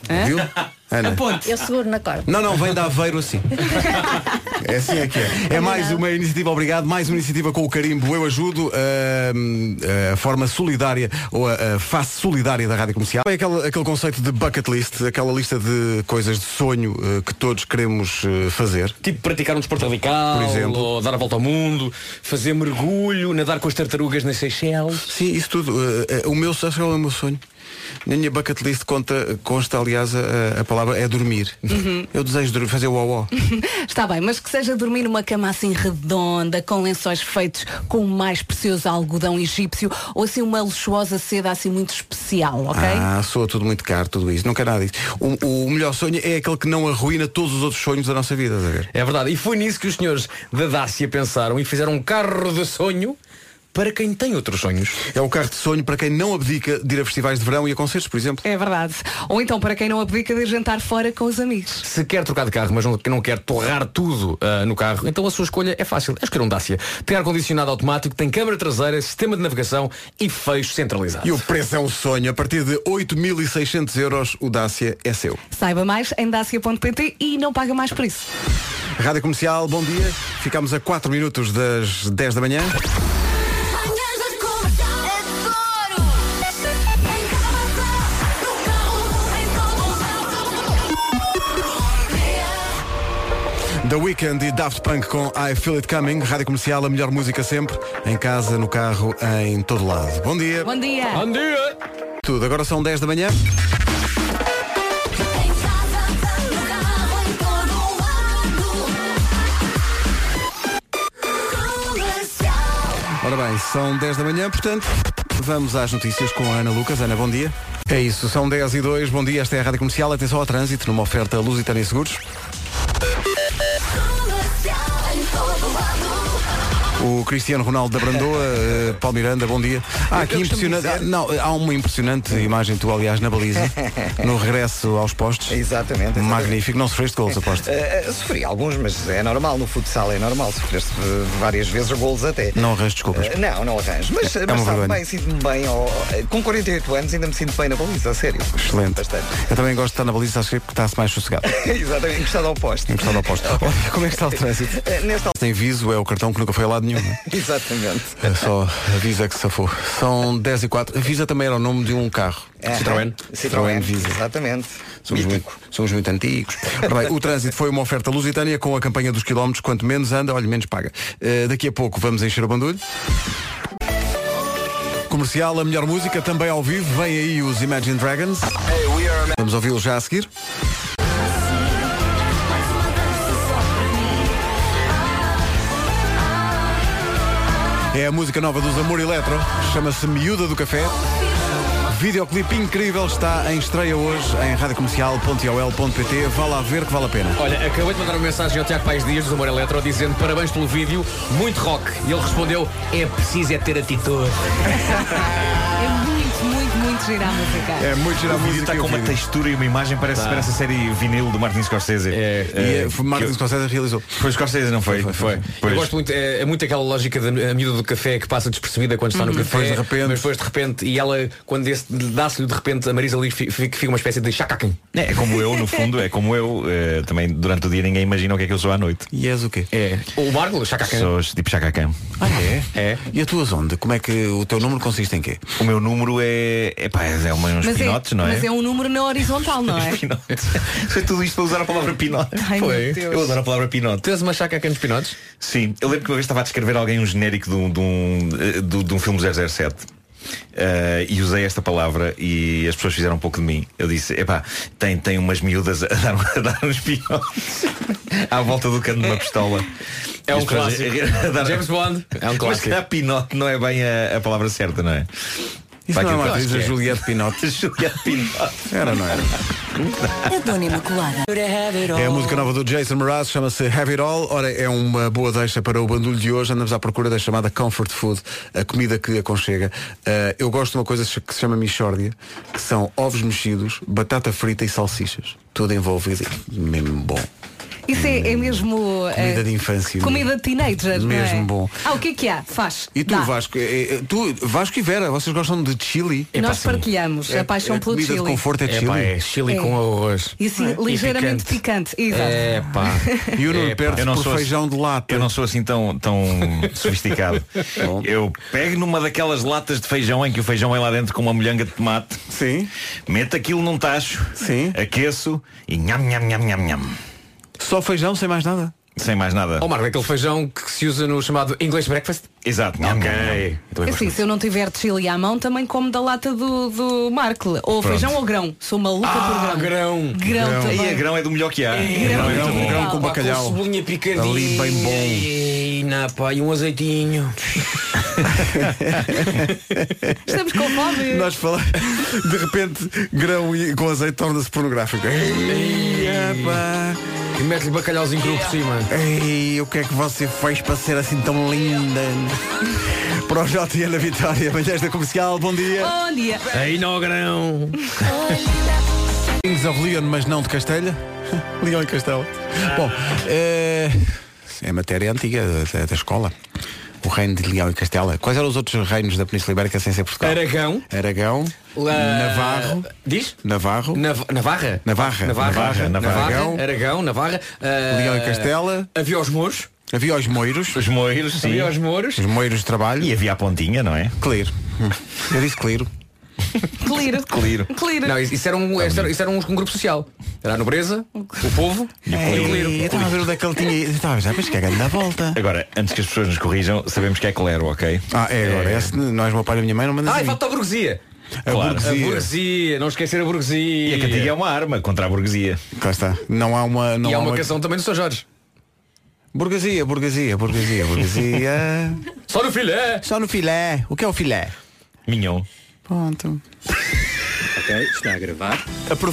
S1: Hã?
S12: Viu? Ana.
S19: Eu seguro na corda.
S12: Não, não, vem da Aveiro assim. É assim é que é. É mais uma iniciativa, obrigado, mais uma iniciativa com o carimbo Eu Ajudo, ahm, a forma solidária ou a, a face solidária da Rádio Comercial. É aquele, aquele conceito de bucket list, aquela lista de coisas de sonho eh, que todos queremos eh, fazer.
S5: Tipo praticar um desporto radical,
S12: Por exemplo.
S5: ou dar a volta ao mundo, fazer mergulho, nadar com as tartarugas nas Seychelles.
S12: Sim, isso tudo. eh, o meu, qual é o meu sonho? Na minha bucket list conta, consta, aliás, a, a palavra é dormir.
S1: Uhum.
S12: Eu desejo dormir, fazer o uau
S1: Está bem, mas que seja dormir numa cama assim redonda, com lençóis feitos com o mais precioso algodão egípcio, ou assim uma luxuosa seda assim muito especial, ok?
S12: Ah, soa tudo muito caro, tudo isso. Não quero nada disso. O, o melhor sonho é aquele que não arruína todos os outros sonhos da nossa vida, a ver?
S5: É verdade. E foi nisso que os senhores da Dácia pensaram e fizeram um carro de sonho para quem tem outros sonhos.
S12: É o carro de sonho para quem não abdica de ir a festivais de verão e a concertos, por exemplo.
S1: É verdade. Ou então para quem não abdica de ir jantar fora com os amigos.
S5: Se quer trocar de carro, mas não, não quer torrar tudo ah, no carro, então a sua escolha é fácil. É escolher um Dacia. Tem ar-condicionado automático, tem câmara traseira, sistema de navegação e fecho centralizado.
S12: E o preço é um sonho. A partir de 8.600 euros, o Dacia é seu.
S1: Saiba mais em dacia.pt e não paga mais por isso.
S12: Rádio Comercial, bom dia. Ficamos a 4 minutos das 10 da manhã. The Weeknd e Daft Punk com I Feel It Coming. Rádio Comercial, a melhor música sempre. Em casa, no carro, em todo lado. Bom dia.
S1: Bom dia.
S5: Bom dia.
S12: Tudo. Agora são 10 da manhã. Ora bem, são 10 da manhã, portanto, vamos às notícias com a Ana Lucas. Ana, bom dia. É isso, são 10 e 2. Bom dia, esta é a Rádio Comercial. Atenção ao trânsito numa oferta Lusitânia Seguros. O Cristiano Ronaldo da Brandoa, eh, Paulo Miranda, bom dia. Há aqui impressionante.
S3: dizer-
S12: ah, Não, há uma impressionante imagem tu, aliás, na baliza, no regresso aos postos.
S3: Exatamente. exatamente.
S12: Magnífico. Não sofreste gols, aposto.
S3: Eh, sofri alguns, mas é normal. No futsal é normal. Sofreste várias vezes golos até.
S12: Não arranjo desculpas.
S3: Eh, não, não arranjo. Mas,
S12: É
S3: mas
S12: uma
S3: sabe bem, sinto-me bem. eh, com 48 anos ainda me sinto bem na baliza, a sério.
S12: Excelente.
S3: Bastante.
S12: Eu também gosto de estar na baliza, acho que porque está-se mais sossegado.
S3: Exatamente, encostado ao poste.
S12: Encostado ao posto. Olha, como é que está o trânsito?
S3: Nesta
S12: Tem viso, é o cartão que nunca foi a lado nenhum. não é?
S3: Exatamente.
S12: É só a Visa que se safou. São 10 e 4. A Visa também era o nome de um carro.
S3: É.
S12: Citroën.
S3: Citroën,
S12: Visa.
S3: Exatamente.
S12: Somos muito, somos muito antigos. Bem, o trânsito foi uma oferta lusitânia com a campanha dos quilómetros. Quanto menos anda, olha, menos paga. Eh, daqui a pouco vamos encher o bandulho. Comercial, a melhor música, também ao vivo. Vem aí os Imagine Dragons. Vamos ouvi-los já a seguir. É a música nova dos Amor Eletro, chama-se Miúda do Café. videoclipe incrível está em estreia hoje em radiocomercial.ol.pt. Vá lá ver que vale a pena.
S5: Olha, acabei de mandar uma mensagem ao Tiago Paes Dias do Humor Eletro dizendo parabéns pelo vídeo, muito rock. E ele respondeu, é preciso é ter atitude.
S1: É muito, gira a música.
S12: É muito gira a
S11: O vídeo
S12: música
S11: está com uma textura e uma imagem, parece,
S5: Tá.
S11: parece a série vinil do Martin Scorsese.
S5: É,
S11: Eh,
S12: E foi Martin
S11: que eu-
S12: Scorsese realizou.
S11: Foi Scorsese, não foi?
S5: Foi.
S11: Pois.
S5: Eu gosto muito, é, é muito aquela lógica da a miúda do café que passa despercebida quando está no café.
S12: Depois de repente.
S5: Mas depois de repente, e ela, quando esse- dá-se-lhe de repente, a Marisa ali fi- fica, fica uma espécie de chacaquem.
S11: É, é como eu, no fundo, é como eu. eh, também durante o dia ninguém imagina o que é que eu sou à noite.
S12: E és o quê?
S5: É. O Marco, chacaquem.
S11: Sou tipo chacacão.
S12: Ah, é?
S5: É.
S12: E a tua onde? Como é que o teu número consiste em quê?
S11: O meu número é. É pá, é uma- uns
S1: Mas
S11: pinotes,
S1: é,
S11: não é?
S1: mas é um número na horizontal, não é?
S11: Foi tudo isto para usar a palavra pinote.
S1: Ai,
S5: Foi.
S11: Eu adoro a palavra pinote.
S5: Tu és uma chacaquem dos pinotes?
S11: Sim, eu lembro que uma vez estava a descrever alguém um genérico de um, de um, eh, do- de um filme 007 eh, e usei esta palavra e as pessoas fizeram um pouco de mim. Eu disse, epá, tem, tem umas miúdas a dar, a dar uns pinotes à volta do cano de uma pistola.
S5: É um
S11: pessoas
S5: clássico.
S11: a dar-
S5: James Bond. É um
S11: Mas
S5: clássico.
S11: se calhar pinote não é bem a, a palavra certa, não é?
S12: Isso
S11: Vai
S12: não é uma atriz,
S11: que
S12: a
S11: é.
S12: Juliette Pinote.
S11: Juliette Pinote.
S12: Era, não era?
S21: A Dona Imaculada.
S12: É a música nova do Jason Mraz, chama-se Have It All. Ora, é uma boa deixa para o bandulho de hoje. Andamos à procura da chamada Comfort Food, a comida que aconchega. Uh, eu gosto de uma coisa que se chama Michórdia, que são ovos mexidos, batata frita e salsichas. Tudo envolvido. Mesmo bom.
S1: Isso é, é mesmo.
S12: Comida
S1: eh,
S12: de infância.
S1: Comida de teenager, é?
S12: Mesmo bom.
S1: Ah, o que é que há? Faz.
S12: E tu,
S1: Dá.
S12: Vasco, é- é- tu, Vasco e Vera, vocês gostam de chili?
S1: Nós partilhamos a paixão
S12: é
S1: pelo
S12: comida
S1: chili.
S12: de conforto é
S5: É
S12: chili.
S5: pá, é chili
S1: É.
S5: com arroz.
S1: E assim,
S5: E
S1: ligeiramente picante. Exato.
S5: É pá.
S12: E o Nuno
S5: É,
S12: perde
S11: Eu não
S12: por
S11: sou
S12: feijão
S11: assim-
S12: de lata.
S11: Eu não sou assim tão, tão sofisticado. Eu pego numa daquelas latas de feijão em que o feijão vem lá dentro com uma molhanga de tomate.
S12: Sim.
S11: Meto aquilo num tacho.
S12: Sim.
S11: Aqueço e nham, nham, nham, nham, nham.
S12: Só feijão, sem mais nada?
S11: Sem mais nada.
S5: Ó Marco, aquele feijão que se usa no chamado English breakfast?
S11: Exato. Nham.
S5: Ok. Então
S1: É
S5: eu
S1: assim, se eu não tiver chili à mão, também como da lata do, do Marco. Ou
S11: Pronto.
S1: feijão ou grão. Sou maluca
S5: Ah,
S1: por grão.
S5: grão.
S1: Grão, também.
S11: E a grão é do melhor que há.
S1: grão
S11: Grão é
S1: é
S11: muito bom.
S1: bom.
S12: Grão com bacalhau.
S5: Com cebolinha picadinha.
S12: Ali bem bom.
S5: E na pá, e um azeitinho.
S1: Estamos com fome.
S12: Nós falamos, de repente, grão e- com azeite torna-se pornográfico. Ei, epá.
S5: E mete-lhe bacalhauzinho cru por cima.
S12: Ei, o que é que você fez para ser assim tão linda? Para o JN na Vitória, manhãs da comercial, bom dia.
S1: Bom dia.
S5: Aí no grão.
S12: Kings of Leon, mas não de Castelha. Leão e Castelo. Bom, é, é matéria antiga da, da escola. O reino de Leão e Castela. Quais eram os outros reinos da Península Ibérica sem ser Portugal?
S5: Aragão.
S12: Aragão, Navarro,
S5: Diz?
S12: Navarro,
S5: Nav Navarra.
S12: Navarra,
S5: Navarra.
S11: Navarra,
S5: Navarra. Aragão, Navarra. ah,
S12: Leão e Castela.
S5: Havia os Mouros.
S12: Havia os moiros,
S11: Os moiros, sim.
S5: Havia os Mouros.
S12: os moiros de trabalho.
S11: E havia a pontinha, não é?
S12: Cliro. Hum. Eu disse Cliro.
S1: Cliro.
S11: Cliro.
S1: Cliro.
S5: Não, isso era um, isso era, isso era um, um grupo social. Era a nobreza, o povo e o Cliro.
S12: Ei, eu estava a ver onde é que ele tinha. Eu Estava a ver, mas que é grande na volta.
S11: Agora, antes que as pessoas nos corrijam, sabemos que é Clero, ok?
S12: Ah, é agora. Esse, nós, meu pai e minha mãe, não mandas
S5: Ah,
S12: a
S5: e
S12: mim.
S5: falta a burguesia.
S12: A
S11: Claro.
S5: A
S12: burguesia.
S5: burguesia, não esquecer a burguesia.
S11: E a cantiga é uma arma contra a burguesia.
S12: Cá está. Não há uma. Não
S5: E há
S12: há
S5: uma canção também do São Jorge.
S12: Burguesia, burguesia, burguesia, burguesia.
S5: Só no filé.
S12: Só no filé. O que é o filé?
S11: Mignon.
S12: Pronto.
S22: Ok, está a gravar.
S12: Aproveita.